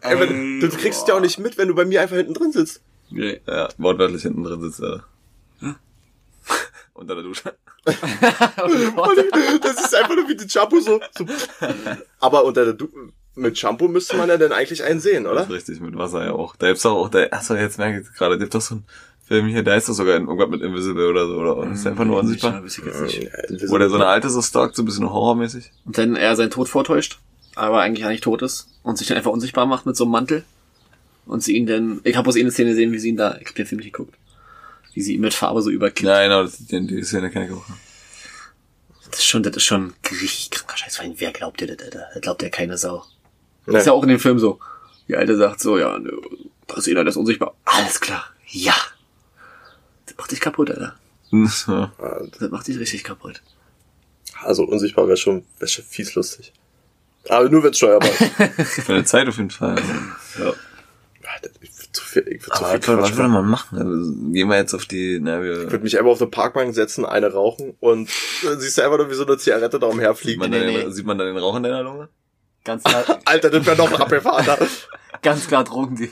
Ey, wenn, du kriegst es ja auch nicht mit, wenn du bei mir einfach hinten drin sitzt. Nee. Ja, wortwörtlich hinten drin sitzt er. Unter der Dusche. <laughs> Das ist einfach nur wie die Shampoo so. so. Aber unter der du mit Shampoo müsste man ja dann eigentlich einen sehen, Das oder? ist richtig, mit Wasser ja auch. Da gibt's doch auch, da, achso, jetzt merke ich gerade, da gibt doch so ein Film hier, da ist doch sogar irgendwas mit Invisible oder so, oder? Ist der einfach nur unsichtbar? Weiß ich jetzt nicht. Wo der so eine alte so stalkt, so ein bisschen horrormäßig. Und dann er seinen Tod vortäuscht, aber eigentlich ja nicht tot ist und sich dann einfach unsichtbar macht mit so einem Mantel. Und sie ihn dann, ich habe aus eine Szene gesehen, wie sie ihn da, ich hab den Film nicht geguckt, wie sie ihn mit Farbe so überkippt. Ja, genau, das, die, die Szene kenne ich auch. Das ist schon, das ist schon richtig kranker Scheiß. Vor allem, wer glaubt dir das, Alter? Das glaubt ja keine Sau. Nee. Das ist ja auch in dem Film so. Die Alte sagt so, ja, ne, da ist ist unsichtbar. Alles klar. Ja. Das macht dich kaputt, Alter. Ja. Das macht dich richtig kaputt. Also unsichtbar wäre schon, wär schon fies lustig. Aber nur wenn's steuerbar ist. <laughs> Für eine Zeit auf jeden Fall. Ja. Ich würd zu viel, ich würd zu viel was, was würde man machen? Also, gehen wir jetzt auf die, na, Ich wir, würde mich einfach auf eine Parkbank setzen, eine rauchen und dann siehst du einfach nur wie so eine Zigarette da sieht umherfliegen. man, Nee, dann nee. Den, sieht man dann den Rauch in deiner Lunge? Ganz klar, <laughs> Alter, das wäre noch abgefahren. da. <laughs> ganz klar Drogen, die.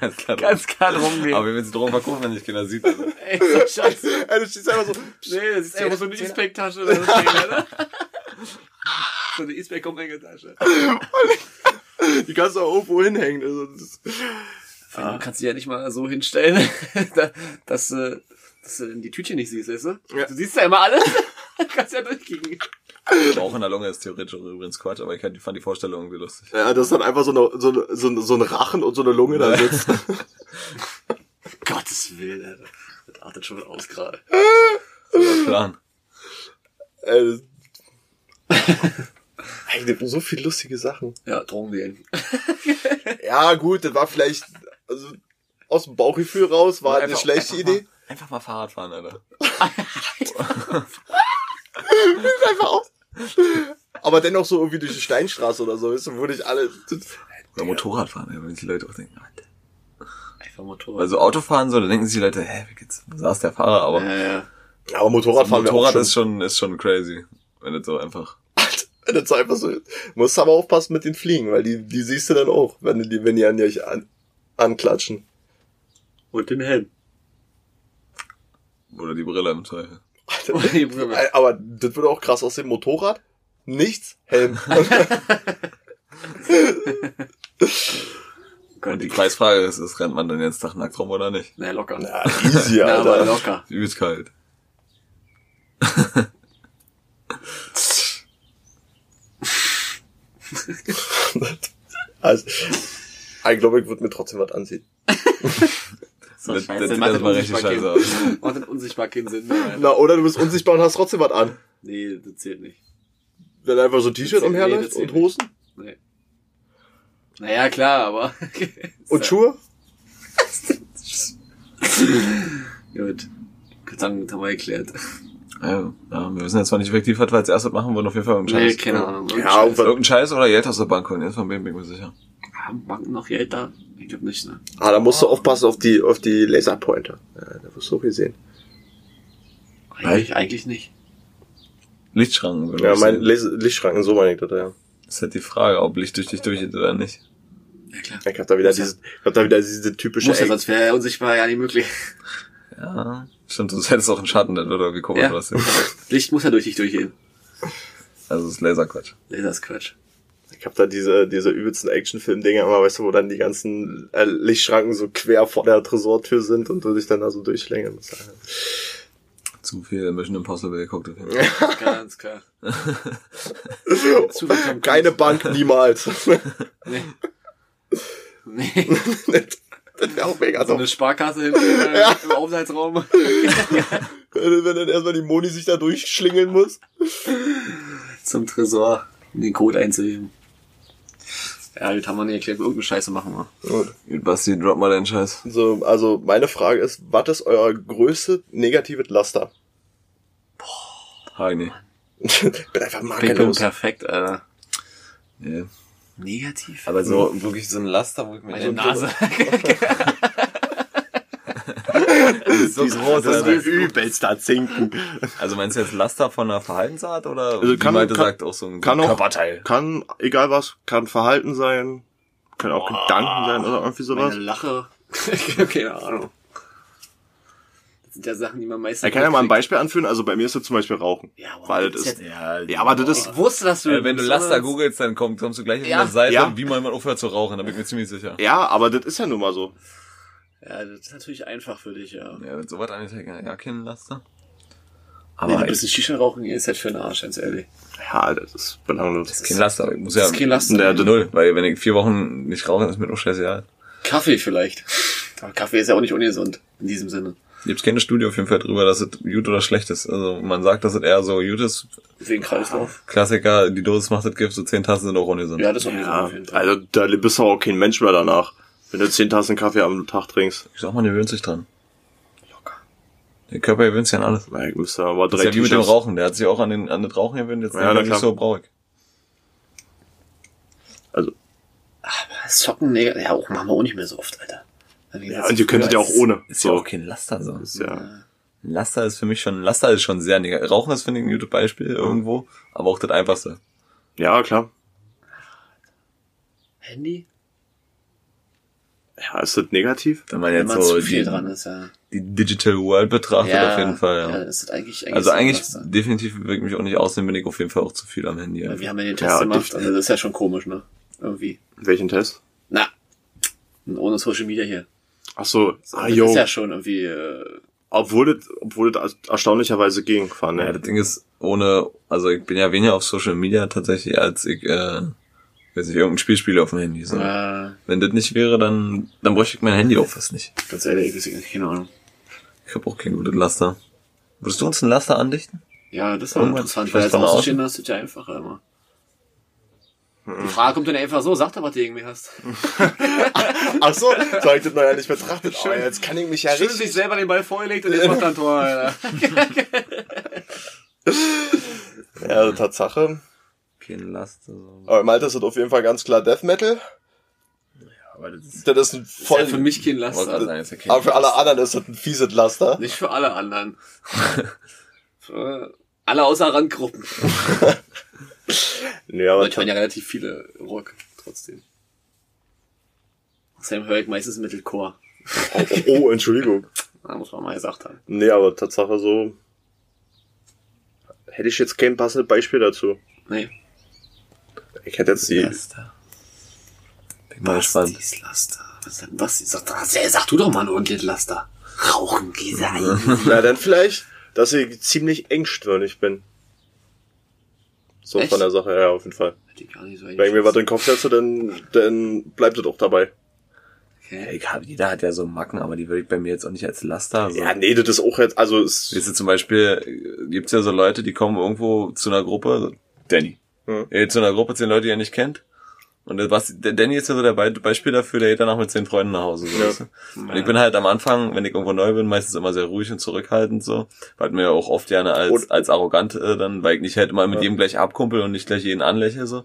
Ganz klar. Ganz klar Drogen, Aber wir werden sie Drogen verkaufen, wenn nicht keiner sieht. Also. <laughs> Ey, so scheiße. Ey, du stehst einfach so, Nee, das ist einfach so eine E-Spec-Tasche oder so. oder? So eine E-Spec-Umhängetasche. <laughs> die kannst du auch irgendwo hinhängen. Also, das, Vor allem, Du kannst sie ja nicht mal so hinstellen, <laughs> da- dass, äh, dass du in die Tütchen nicht siehst, weißt du? Ja. Du siehst ja immer alles. <laughs> Kannst ja durchgehen. Rauch in der Lunge ist theoretisch auch übrigens Quatsch, aber ich fand die Vorstellung irgendwie lustig. Ja, dass dann einfach so, eine, so, eine, so, ein- so ein Rachen und so eine Lunge da sitzt. Gottes Willen, Alter. Das artet schon aus gerade. Plan. äh, Ey, da gibt so viele lustige Sachen. Ja, Drogen wählen. <laughs> Ja, gut, das war vielleicht, also aus dem Bauchgefühl raus, war halt eine Einfach- schlechte einfach Idee. Mal, einfach mal Fahrrad fahren, Alter. <laughs> Einfach aus. Aber dennoch so irgendwie durch die Steinstraße oder so, weißt du, wo nicht alle. Oder Motorrad fahren, wenn sich die Leute auch denken, Alter. Einfach Motorrad. Also Auto fahren so, da denken sich die Leute, hä, wie geht's? Da saß der Fahrer, aber ja, ja. Aber Motorrad fahren wir auch Motorrad schon. ist schon, ist schon crazy. Wenn das so einfach. Wenn das einfach so ist. Musst aber aufpassen mit den Fliegen, weil die, die siehst du dann auch, wenn die, wenn die an dich an, anklatschen. Und den Helm. Oder die Brille im Zweifel. <laughs> Die Brille. Ey, Aber das würde auch krass aussehen. Motorrad, nichts, Helm. <laughs> Und die Preisfrage ist, ist, rennt man dann jetzt Tag nackt rum oder nicht? Na, locker. ja, easy, Ja, aber Alter. locker. Übelst kalt. <laughs> <laughs> Also, ich glaube, ich würde mir trotzdem was anziehen. So, Das- scheiße, das macht sieht das richtig unsichtbar scheiße keinen- <laughs> Macht das unsichtbar keinen Sinn mehr. Alter. Na, oder du bist unsichtbar und hast trotzdem was an. Nee, das zählt nicht. Wenn einfach so ein T-Shirt Das- nee, umherläuft das zählt und Hosen Nee. Naja, klar, aber. <laughs> und Schuhe. Gut. Gut, dann haben wir geklärt. Ja, ja, wir wissen jetzt zwar nicht effektiv, was wir als erstes machen wollen, auf jeden Fall irgendein Nee, Scheiß. keine Ahnung. Ja, und was- Irgendein Scheiß oder Geld aus der Bank holen, jetzt von wem bin ich mir sicher. Haben Banken noch Geld da? Ich glaube nicht, ne? Ah, da musst du aufpassen auf die, auf die Laserpointer. Ja, da wirst du auch gesehen. Eigentlich, eigentlich nicht. Lichtschranken, würde Ja, mein Lichtschranken, so meine ich das, ja. Das ist halt die Frage, ob Licht durch dich durchgeht oder nicht. Ja, klar. Ich hab da wieder ja- diese, ich hab da wieder diese typische Muss ja, sonst wäre ja unsichtbar ja nicht möglich. Ja, stimmt, du hättest auch einen Schatten, das würde irgendwie komisch Ja. aussehen. <laughs> Licht muss ja durch dich durchgehen. Also das ist Laserquatsch. Laser ist Quatsch. Ich hab da diese, diese übelsten Actionfilm-Dinger immer, weißt du, wo dann die ganzen äh, Lichtschranken so quer vor der Tresortür sind und du dich dann da so durchschlängeln musst. Zu viel Mission Impossible geguckt. <laughs> Fall. Ganz klar. Zu viel Keine. Bank, niemals. Nee. <laughs> Nee. Das <laughs> wäre auch mega So eine Sparkasse hinten <laughs> Ja. im Aufenthaltsraum. <laughs> Wenn, dann erstmal die Moni sich da durchschlingeln muss. Zum Tresor, um den Code einzuheben. Ja, das haben wir nicht erklärt. Irgendeine Scheiße machen wir. Gut. Gut, Basti, drop mal deinen Scheiß. So, also meine Frage ist, was ist euer größte negatives Laster? Heini. bin einfach makellos. perfekt, Alter. Nee. Negativ. Aber so wirklich so ein Laster, wo ich mir Meine denke, Nase. so <laughs> groß, Das ist übelst da zinken. Also meinst du jetzt Laster von einer Verhaltensart oder Also kann- kann- sagt auch so ein kann auch- Körperteil? Kann, egal was, kann Verhalten sein, kann auch Gedanken sein oder irgendwie sowas. Meine Lache. <laughs> Keine Ahnung. Das sind ja Sachen, die man meistens. Ich kann ja mal ein. Beispiel anführen, also bei mir ist das zum Beispiel Rauchen. Ja, aber Weil das ist Ja, ja, aber das ist, Ich wusste, dass du. äh, wenn du so Laster googelst, dann komm, kommst du gleich auf Ja. eine Seite, Ja. wie man aufhört zu rauchen, da bin ich mir ziemlich sicher. ja, aber das ist ja nun mal so. Ja, das ist natürlich einfach für dich, ja. Ja, wenn sowas angeht, ja, kein Laster. Aber Aber ein bisschen Shisha rauchen ist halt für den Arsch, ganz ehrlich. Ja, das ist belanglos. das ist kein Laster, aber ich muss ja, Das ist kein Laster. Ja, null, weil wenn ich vier Wochen nicht rauche, ist mir doch scheißegal. Kaffee vielleicht. <laughs> Aber Kaffee ist ja auch nicht ungesund, in diesem Sinne. Gibt's keine Studie auf jeden Fall drüber, dass es gut oder schlecht ist. Also man sagt, dass es eher so gut ist. Wegen Kreislauf. Klassiker, die Dosis macht das Gift, so zehn Tassen sind auch ungesund. Ja, das ist ungesund Ja, auf jeden Fall. also da bist du auch kein Mensch mehr danach. Wenn du 10 Tassen Kaffee am Tag trinkst. Ich sag mal, der gewöhnt sich dran. Locker. Der Körper gewöhnt sich an alles. Na, ich müsste aber Das ist direkt ja wie mit dem Rauchen. Der hat sich auch an, den, an das Rauchen gewöhnt, jetzt Ja, ja, nicht so brauchig. Also, Socken, nee, ja, auch machen wir auch nicht mehr so oft, Alter. Ja, und ihr könntet ja auch ohne. Ist ja auch kein Laster so. Ist ja, Laster ist für mich schon, ein Laster ist schon sehr negativ. Rauchen ist, finde ich, ein gutes Beispiel irgendwo, aber auch das Einfachste. ja, klar. Handy? Ja, ist das negativ? Wenn man Wenn jetzt man so zu viel die, dran ist, ja. die Digital World betrachtet, auf jeden Fall, ja. ja das ist eigentlich, eigentlich also so eigentlich, Laster. definitiv würde ich mich auch nicht ausnehmen, bin ich auf jeden Fall auch zu viel am Handy. Weil Ja. wir haben ja den Test Ja, gemacht, also das ist ja schon komisch, ne? Irgendwie. Welchen Test? Na. Ohne Social Media hier. Ach so, So, ah, das jo. ist ja schon irgendwie, äh, Obwohl das, obwohl das erstaunlicherweise ging, fand Ja, ich. das Ding ist, ohne, also ich bin ja weniger auf Social Media tatsächlich, als ich, äh, weiß nicht, irgendein Spiel spiele auf dem Handy. So. Äh, Wenn das nicht wäre, dann, dann bräuchte ich mein Handy auch fast nicht. ganz ehrlich, ich weiß nicht, keine Ahnung. Ich habe auch kein gutes Laster. Würdest du uns ein Laster andichten? Ja, das war Irgendwas interessant, weil vielleicht als Außenstehender ist das ja einfacher immer. Die Frage kommt dann einfach so, sag doch, was du mich hast. <laughs> Ach so, so hab ich das noch ja nicht betrachtet. Oh, jetzt kann ich mich ja Schön richtig... sich selber den Ball vorgelegt und jetzt macht er ein Tor, Alter. <laughs> Ja, also Tatsache. Kein Laster. So. Aber im Alter ist das auf jeden Fall ganz klar Death Metal. Aber das ist, Das ist ein Ist ja voll... für mich kein Laster. sagen, ist ja kein aber für alle anderen ist das ein fieses Laster. Nicht für alle anderen. <laughs> für alle außer Randgruppen. <laughs> Nee, aber Aber ich meine ja relativ viele Rock trotzdem. Außerdem höre ich meistens Metalcore. oh, oh, Entschuldigung. <laughs> Da muss man mal gesagt haben. Nee, aber Tatsache so... Hätte ich jetzt kein passendes Beispiel dazu. Nee. Ich hätte jetzt die... Laster. Bin mal gespannt. Laster. Was denn Basti? Sag, sag, sag du doch mal ein ordentliches Laster. Rauchen, geh rein. <laughs> Na, dann vielleicht, dass ich ziemlich engstirnig bin. So Echt? von der Sache her, auf jeden Fall. Hätte ich gar nicht so Wenn ich mir was in den Kopf setze, dann, dann bleibt es auch dabei. okay. Ich hab, jeder hat ja so Macken, aber die würde ich bei mir jetzt auch nicht als Laster. So. Ja, nee, das ist auch jetzt, also es, Weißt du, zum Beispiel äh, gibt's ja so Leute, die kommen irgendwo zu einer Gruppe, so Danny. Hm. Geht zu einer Gruppe, zehn Leute, die er nicht kennt. Und was, der Danny ist ja so der Be Beispiel dafür, der geht danach mit zehn Freunden nach Hause. So, Ja. weißt du? Und ich bin halt am Anfang, wenn ich irgendwo neu bin, meistens immer sehr ruhig und zurückhaltend so. Weil mir auch oft gerne als, Und- als arrogant äh, dann, weil ich nicht halt immer mit Ja. jedem gleich abkumpel und nicht gleich jeden anlächle so.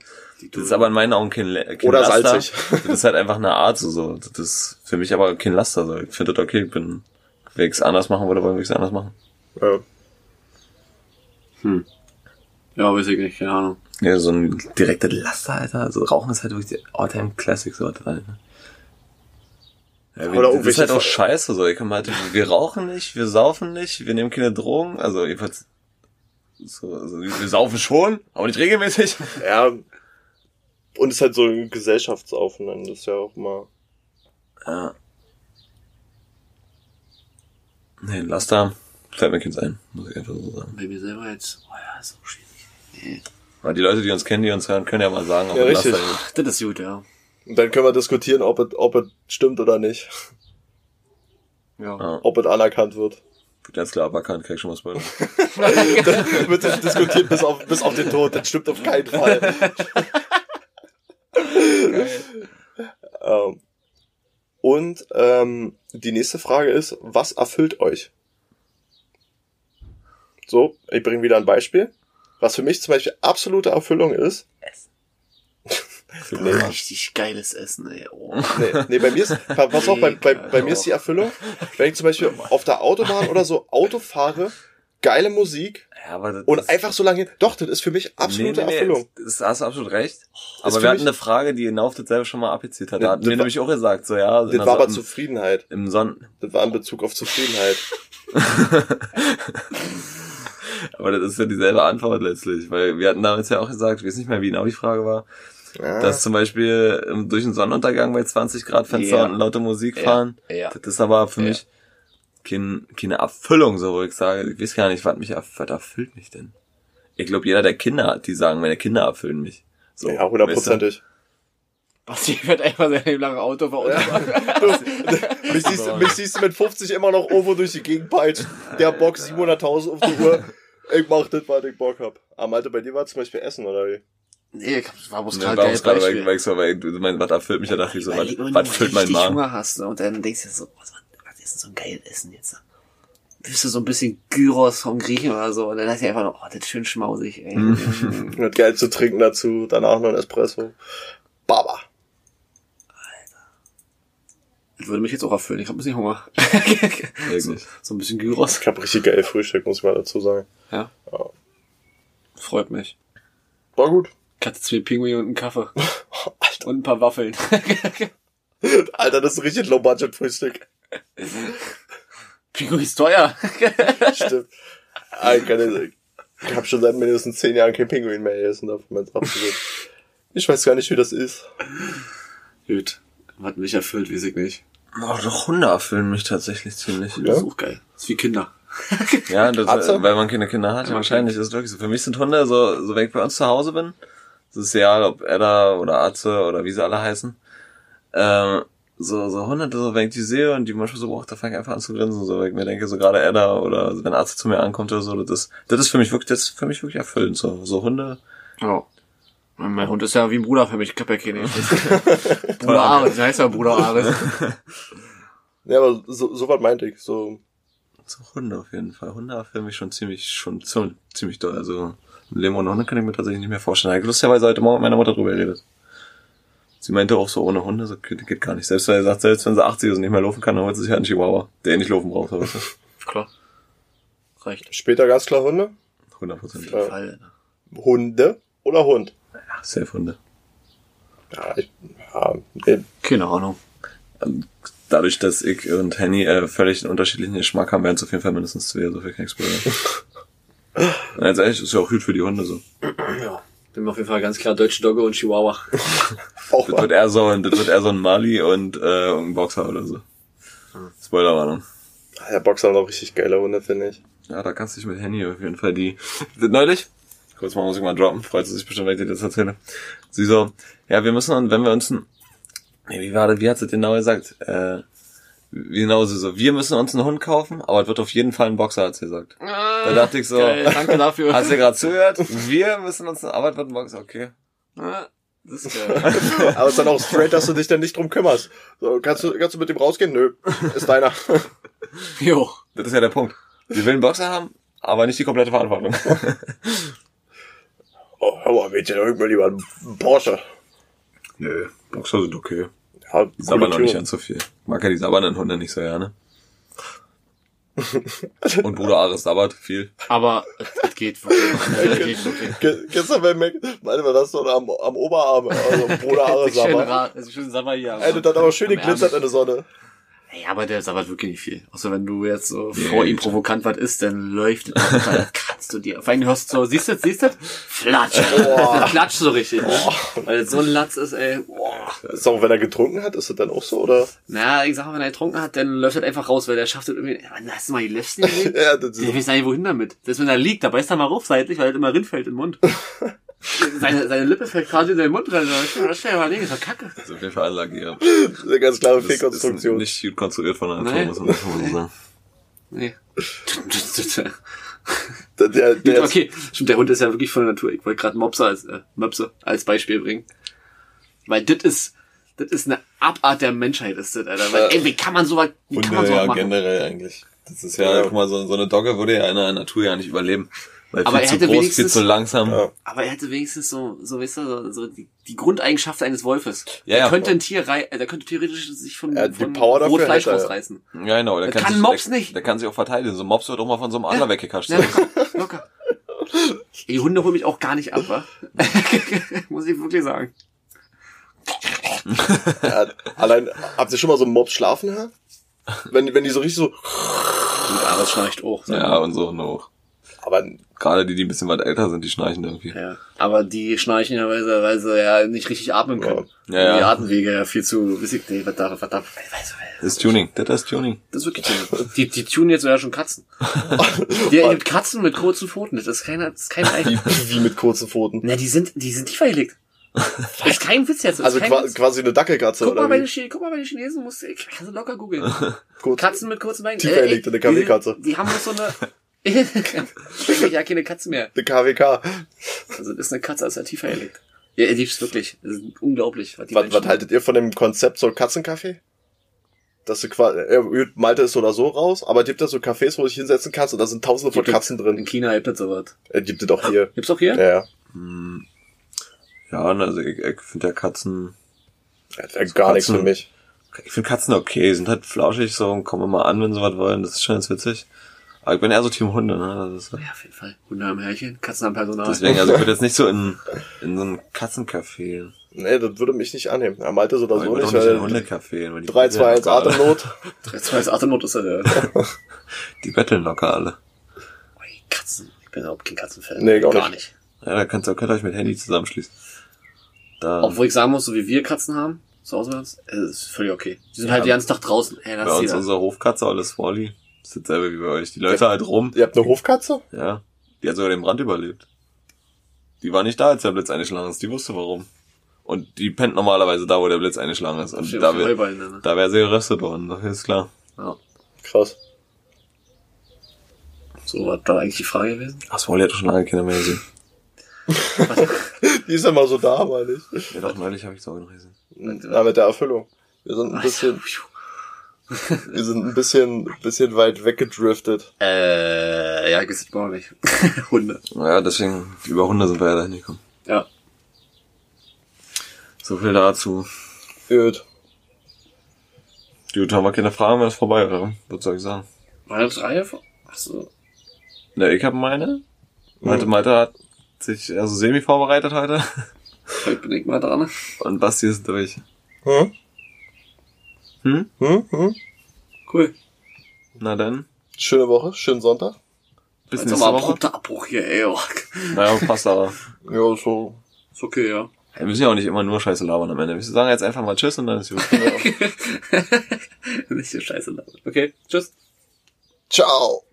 Das ist aber in meinen Augen kein, kein Oder Laster. salzig. Das ist halt einfach eine Art so. so. Das ist für mich aber kein Laster. So. Ich finde das okay. Ich bin, wenn ich es anders machen würde, wollen wir es anders machen. ja. Ja, weiß ich nicht, keine Ahnung. Ja, so ein direkter Laster, Alter. Also Rauchen ist halt wirklich die Alltime Classic so dran. Ne? Ja, wir, Oder das ist halt auch scheiße so. Ich kann halt, wir rauchen nicht, wir saufen nicht, wir nehmen keine Drogen. Also jedenfalls, so, also wir saufen schon, aber nicht regelmäßig. <laughs> ja. Und es ist halt so ein Gesellschaftsaufnehmen, das ist ja auch mal. Ja. Nee, Laster fällt mir keins ein, muss ich einfach so sagen. Bei mir selber jetzt, oh ja, ist so schwierig. Nee. Weil die Leute, die uns kennen, die uns hören, können ja mal sagen, ob Ja, richtig. Laster Ach, das ist gut, ja. Und dann können wir diskutieren, ob es, ob es stimmt oder nicht. Ja. Ja, Ob es anerkannt wird. ganz klar aberkannt, kann ich schon spoilern. <laughs> Dann wird das diskutiert bis auf, bis auf den Tod. Das stimmt auf keinen Fall. <laughs> ähm, und ähm, die nächste Frage ist, was erfüllt euch? So, ich bringe wieder ein Beispiel. Was für mich zum Beispiel absolute Erfüllung ist. <laughs> Nee. Richtig geiles Essen, ey. Oh. Nee, nee bei mir ist, pa- pass auf, bei, bei, bei mir ist die Erfüllung, wenn ich zum Beispiel auf der Autobahn oder so Auto fahre, geile Musik Ja, aber das, und einfach so lange hin. Doch, das ist für mich absolute Erfüllung. Das hast du absolut recht. Aber wir hatten mich- eine Frage, die genau auf das selber schon mal abgezielt hat. Ja, Da hatten wir nämlich auch gesagt, so ja, Das der war aber Zufriedenheit. im Sonnen. Das war in Bezug auf Zufriedenheit. <laughs> Aber das ist ja dieselbe Antwort letztlich, weil wir hatten damals ja auch gesagt, ich weiß nicht mehr, wie genau die Frage war, Ja. dass zum Beispiel ähm, durch den Sonnenuntergang bei 20 Grad Fenster Ja. und laute Musik Ja. fahren. Ja. Das ist aber für Ja. mich kein, keine Erfüllung, so wo ich sage, ich weiß gar nicht, was mich was erfüllt mich denn. Ich glaube, jeder, der Kinder hat, die sagen, meine Kinder erfüllen mich. So, ja, hundertprozentig. Basti wird einfach sein Leben lang Auto verunfahren. <laughs> Du, mich, siehst, mich siehst du mit 50 immer noch irgendwo durch die Gegend peitschen. Der Bock 700.000 auf die Uhr. Ich mach das, was ich Bock hab. Am Alter, bei dir war zum Beispiel Essen, oder wie? Nee, das war bloß Ne, gerade geil gerade, weil, Beispiel. weil ich so, weil du meinst, was erfüllt mich, da dachte ich so, was, du was füllt richtig Magen? Hunger hast ne? und dann denkst du so, was, was ist denn so ein geiles Essen jetzt? Willst du so ein bisschen Gyros vom Griechen oder so? Und dann hast du einfach noch, oh, das ist schön schmausig, ey. Mhm. <laughs> Mit Geld zu trinken dazu, danach noch ein Espresso. Baba. Das würde mich jetzt auch erfüllen. Ich hab ein bisschen Hunger. <laughs> so, so ein bisschen Gyros. Ich hab richtig geil Frühstück, muss ich mal dazu sagen. Ja. Ja. Freut mich. War gut. Ich hatte zwei Pinguine und einen Kaffee. Alter, <laughs> Und ein paar Waffeln. <laughs> Alter, das ist ein richtig Low-Budget-Frühstück. Pinguin ist teuer. Stimmt. Ich, kann, ich hab schon seit mindestens 10 Jahren kein Pinguin mehr gegessen. Ich weiß gar nicht, wie das ist. Gut. Was mich erfüllt, weiß ich nicht. Oh, doch Hunde erfüllen mich tatsächlich ziemlich. Das ist auch geil. Das ist wie Kinder. <laughs> Ja, das, weil man keine Kinder hat, ja, wahrscheinlich ist es wirklich so. Für mich sind Hunde so, so wenn ich bei uns zu Hause bin, das ist ja, ob Edda oder Atze oder wie sie alle heißen, ähm, so, so Hunde, so, wenn ich die sehe und die manchmal so braucht, da fange ich einfach an zu grinsen, so, weil ich mir denke, so gerade Edda oder wenn Atze zu mir ankommt oder so, das ist, das ist für mich wirklich, das ist für mich wirklich erfüllend, so, so Hunde. Ja. Mein Hund ist ja wie ein Bruder für mich. Ich hab ja keine. Bruder Ares, der heißt ja Bruder Ares. Ja, aber so, so was meinte ich. So, So Hunde auf jeden Fall. Hunde erfüllen mich schon ziemlich, schon ziemlich doll. Also, ein Leben ohne Hunde kann ich mir tatsächlich nicht mehr vorstellen. Ich hab lustigerweise heute Morgen mit meiner Mutter drüber geredet. Sie meinte auch so, ohne Hunde, so geht, geht gar nicht. Selbst wenn er sagt, selbst wenn sie 80 ist und nicht mehr laufen kann, dann holt sie sich halt einen Chihuahua, der eh nicht laufen braucht, aber Klar. Reicht. später ganz klar Hunde. 100 Prozent. Auf jeden Fall. Hunde oder Hund? Ja, safe Hunde. Ja, ich, ja, nee, Keine Ahnung. Dadurch, dass ich und Henny äh, völlig einen unterschiedlichen Geschmack haben, werden es auf jeden Fall mindestens zwei, so viel kann ich spoilern. Na, <laughs> Jetzt ehrlich, ist ja auch gut für die Hunde so. Ja. Bin auf jeden Fall ganz klar deutsche Dogge und Chihuahua. auch <laughs> Das wird eher so ein, das wird eher so ein Mali und äh, ein Boxer oder so. Spoilerwarnung. Der Boxer hat auch richtig geile Hunde, finde ich. Ja, da kannst du dich mit Henny auf jeden Fall die. Neulich, kurz mal muss ich mal droppen, freut sie sich bestimmt, wenn ich dir das erzähle. Sie so, ja, wir müssen, wenn wir uns ein, nee, wie war das, wie hat sie genau gesagt? Äh, wie genau sie so, wir müssen uns einen Hund kaufen, aber es wird auf jeden Fall ein Boxer, hat sie gesagt. Da dachte ich so, Geil, danke dafür. hast du gerade zugehört? Wir müssen uns, aber es wird ein Boxer, okay. Ah, Das ist geil. <laughs> Aber es ist dann auch straight, dass du dich dann nicht drum kümmerst. So, kannst du, kannst du mit dem rausgehen? Nö, ist deiner. Jo. Das ist ja der Punkt. Wir wollen einen Boxer haben, aber nicht die komplette Verantwortung. <laughs> Oh, hör mal, Mädchen, irgendwann lieber einen Porsche. Nö, Boxer sind okay. Ja, Die sabbern noch nicht ganz so viel. Ich mag ja die sabbernden Hunde nicht so gerne. <laughs> Und Bruder Ares sabbert viel. Aber es geht wirklich. <laughs> Geht Gestern bei Mac, meine wir das so am, am Oberarm, also <laughs> Bruder Ares aber. Ra- also schön Sabber hier. Ey, das hat aber schön geglitzert in der Sonne. Ja, aber der sabbert wirklich nicht viel. Außer wenn du jetzt so vor ihm provokant was isst, dann läuft es. Dann kratzt du dir. Vor allem hörst du so, siehst du das, siehst du das? Flatsch. Boah. <laughs> Das klatscht so richtig. Weil das so ein Latz ist, ey. Boah. Ist auch, wenn er getrunken hat, ist das dann auch so, oder? Na, ich sag mal, wenn er getrunken hat, dann läuft das einfach raus, weil der schafft das irgendwie. Mann, hast du mal die Löffel gesehen? <laughs> Ja, das Ich ist, weiß nicht, wohin damit. Selbst wenn er liegt, da beißt er mal rauf seitlich, weil er immer rinfällt im Mund. <laughs> seine, seine Lippe fällt quasi in den Mund rein. Das ist ja überlegen, ist doch kacke. Das ist auf jeden Fall Anlage hier. eine ganz klare Das ist Fehlkonstruktion. nicht gut konstruiert von Natur, Nee. muss man muss man so sagen. Nee. <laughs> Der, der, der okay, stimmt, der Hund ist ja wirklich von der Natur. Ich wollte gerade Mopse als, äh, Möpse als Beispiel bringen. Weil das ist, das ist eine Abart der Menschheit, ist das, Alter. Weil, Ja. ey, wie kann man so was, wie kann man Hunde so was ja machen? generell eigentlich. Das ist ja, Ja. guck mal, so, so eine Dogge würde ja in der Natur ja nicht überleben. Weil Aber viel er zu hätte groß, viel wenigstens- zu langsam. Ja. Aber er hätte wenigstens so, so, weißt du, so, so die, die Grundeigenschaft eines Wolfes. Ja, er ja. könnte ein Tier rei äh, der könnte theoretisch sich von, Er die von Power dafür, rohes Fleisch hätte er. rausreißen. Ja, genau. Der Das kann sich, Mops der, nicht. Der kann sich auch verteidigen. So ein Mops wird auch mal von so einem Adler weggekascht. Ja, locker. Die Hunde holen mich auch gar nicht ab, wa? <laughs> Muss ich wirklich sagen. ja, allein, habt ihr schon mal so einen Mob schlafen gehört? Wenn, wenn die so richtig so, Gut, aber es schnarcht auch. Ja, und so und auch. Aber Gerade die, die ein bisschen weit älter sind, die schnarchen irgendwie. Ja. Aber die schnarchen ja, weil sie, weil sie ja nicht richtig atmen können. Ja, ja. Die Atemwege ja viel zu, da, was da, weiß, Das ist Tuning. Das ist Tuning. das ist wirklich Tuning. Die, die tunen jetzt sogar schon Katzen. <laughs> Die, die Katzen mit kurzen Pfoten, das ist keine, das ist kein Ei. wie, wie mit kurzen Pfoten. Na, die sind, die sind tiefer gelegt. Das ist kein Witz jetzt. Also ist kein qua Witz. quasi eine Dackelkatze Guck mal, oder wie? Chinesen, guck mal bei den Chinesen, musst du, ich kann sie locker googeln. <laughs> Katzen mit kurzen Beinen. Tiefer gelegt, eine KW-Katze. Die, die haben doch so eine, <laughs> ich <laughs> ja keine Katze mehr. Eine KWK. Also, das ist eine Katze, als er tiefer gelegt. Ja, er liebt es wirklich. Das ist unglaublich, was die Was, was haltet ihr von dem Konzept so Katzencafé? Dass du quasi, äh, Malte ist oder so raus, aber gibt es so Cafés, wo du dich hinsetzen kannst und da sind tausende von Gibt Katzen In drin. China gibt es sowas. Äh, gibt es auch hier. Gibt's auch hier? Ja, ja. Ja, und also ich, ich finde ja Katzen, Das wäre gar nichts für Katzen. mich. ich finde Katzen okay, sind halt flauschig so und kommen mal an, wenn sie was wollen. Das ist schon ganz witzig. Aber ich bin eher so Team Hunde, ne? Das ist, Ja, auf jeden Fall. Hunde am Härchen, Katzen am Personal. deswegen, also ich würde jetzt nicht so in, <laughs> in so ein Katzencafé. Nee, das würde mich nicht annehmen. Ja, Malte so oder so würde auch nicht, nicht in ein weil Hundecafé. weil die 3, 2, 1 betteln locker alle. Atemnot. 3, 2, 1, Atemnot ist er der. <laughs> Die betteln locker alle. Ui, Katzen. Ich bin überhaupt kein Katzenfan. Nee, gar Gar nicht. nicht. Ja, da kannst du, könnt ihr euch mit Handy zusammenschließen. Da, Obwohl ich sagen muss, so wie wir Katzen haben, So auswärts, ist völlig okay. Die sind halt den ganzen Tag draußen. Ey, Bei das uns ist unsere Hofkatze, alles Wally. Das ist dasselbe wie bei euch. Die Leute halt rum. Ihr habt eine Hofkatze? Ja. Die hat sogar den Brand überlebt. Die war nicht da, als der Blitz eingeschlagen ist. Die wusste warum. Und die pennt normalerweise da, wo der Blitz eingeschlagen ist. Und Steht da wäre ne? da wär sie geröstet worden. Das ist klar. Ja. Krass. So war da eigentlich die Frage gewesen. Ach, das Wally hat doch schon lange Kinder mehr <laughs> gesehen. Die ist ja mal so da, meine ich. Ja, doch, neulich habe ich es auch noch gesehen. Na, mit der Erfüllung. Wir sind ein bisschen, <laughs> wir sind ein bisschen, bisschen weit weggedriftet. Äh, ja, gibt's überhaupt nicht. <laughs> Hunde. Ja, deswegen, über Hunde sind wir ja da hingekommen. Ja. So viel dazu. Gut. Gut, haben wir keine Fragen mehr, ist vorbei, oder? Was soll ich sagen? Meine drei? Achso. Ne, ich habe meine. Malte, Malte hat sich also semi vorbereitet heute. Heute bin ich mal dran. Und Basti ist durch. Hm? Hm? Hm? Hm? Cool. Na dann. Schöne Woche, schönen Sonntag. Bis nächste Woche. abrupter Abbruch hier, ey. Oh. Naja, passt aber. Ja, so. Ist okay, ja. Wir müssen ja auch nicht immer nur Scheiße labern am Ende. Wir sagen jetzt einfach mal Tschüss und dann ist gut. <laughs> Nicht so scheiße. Okay, tschüss. Ciao.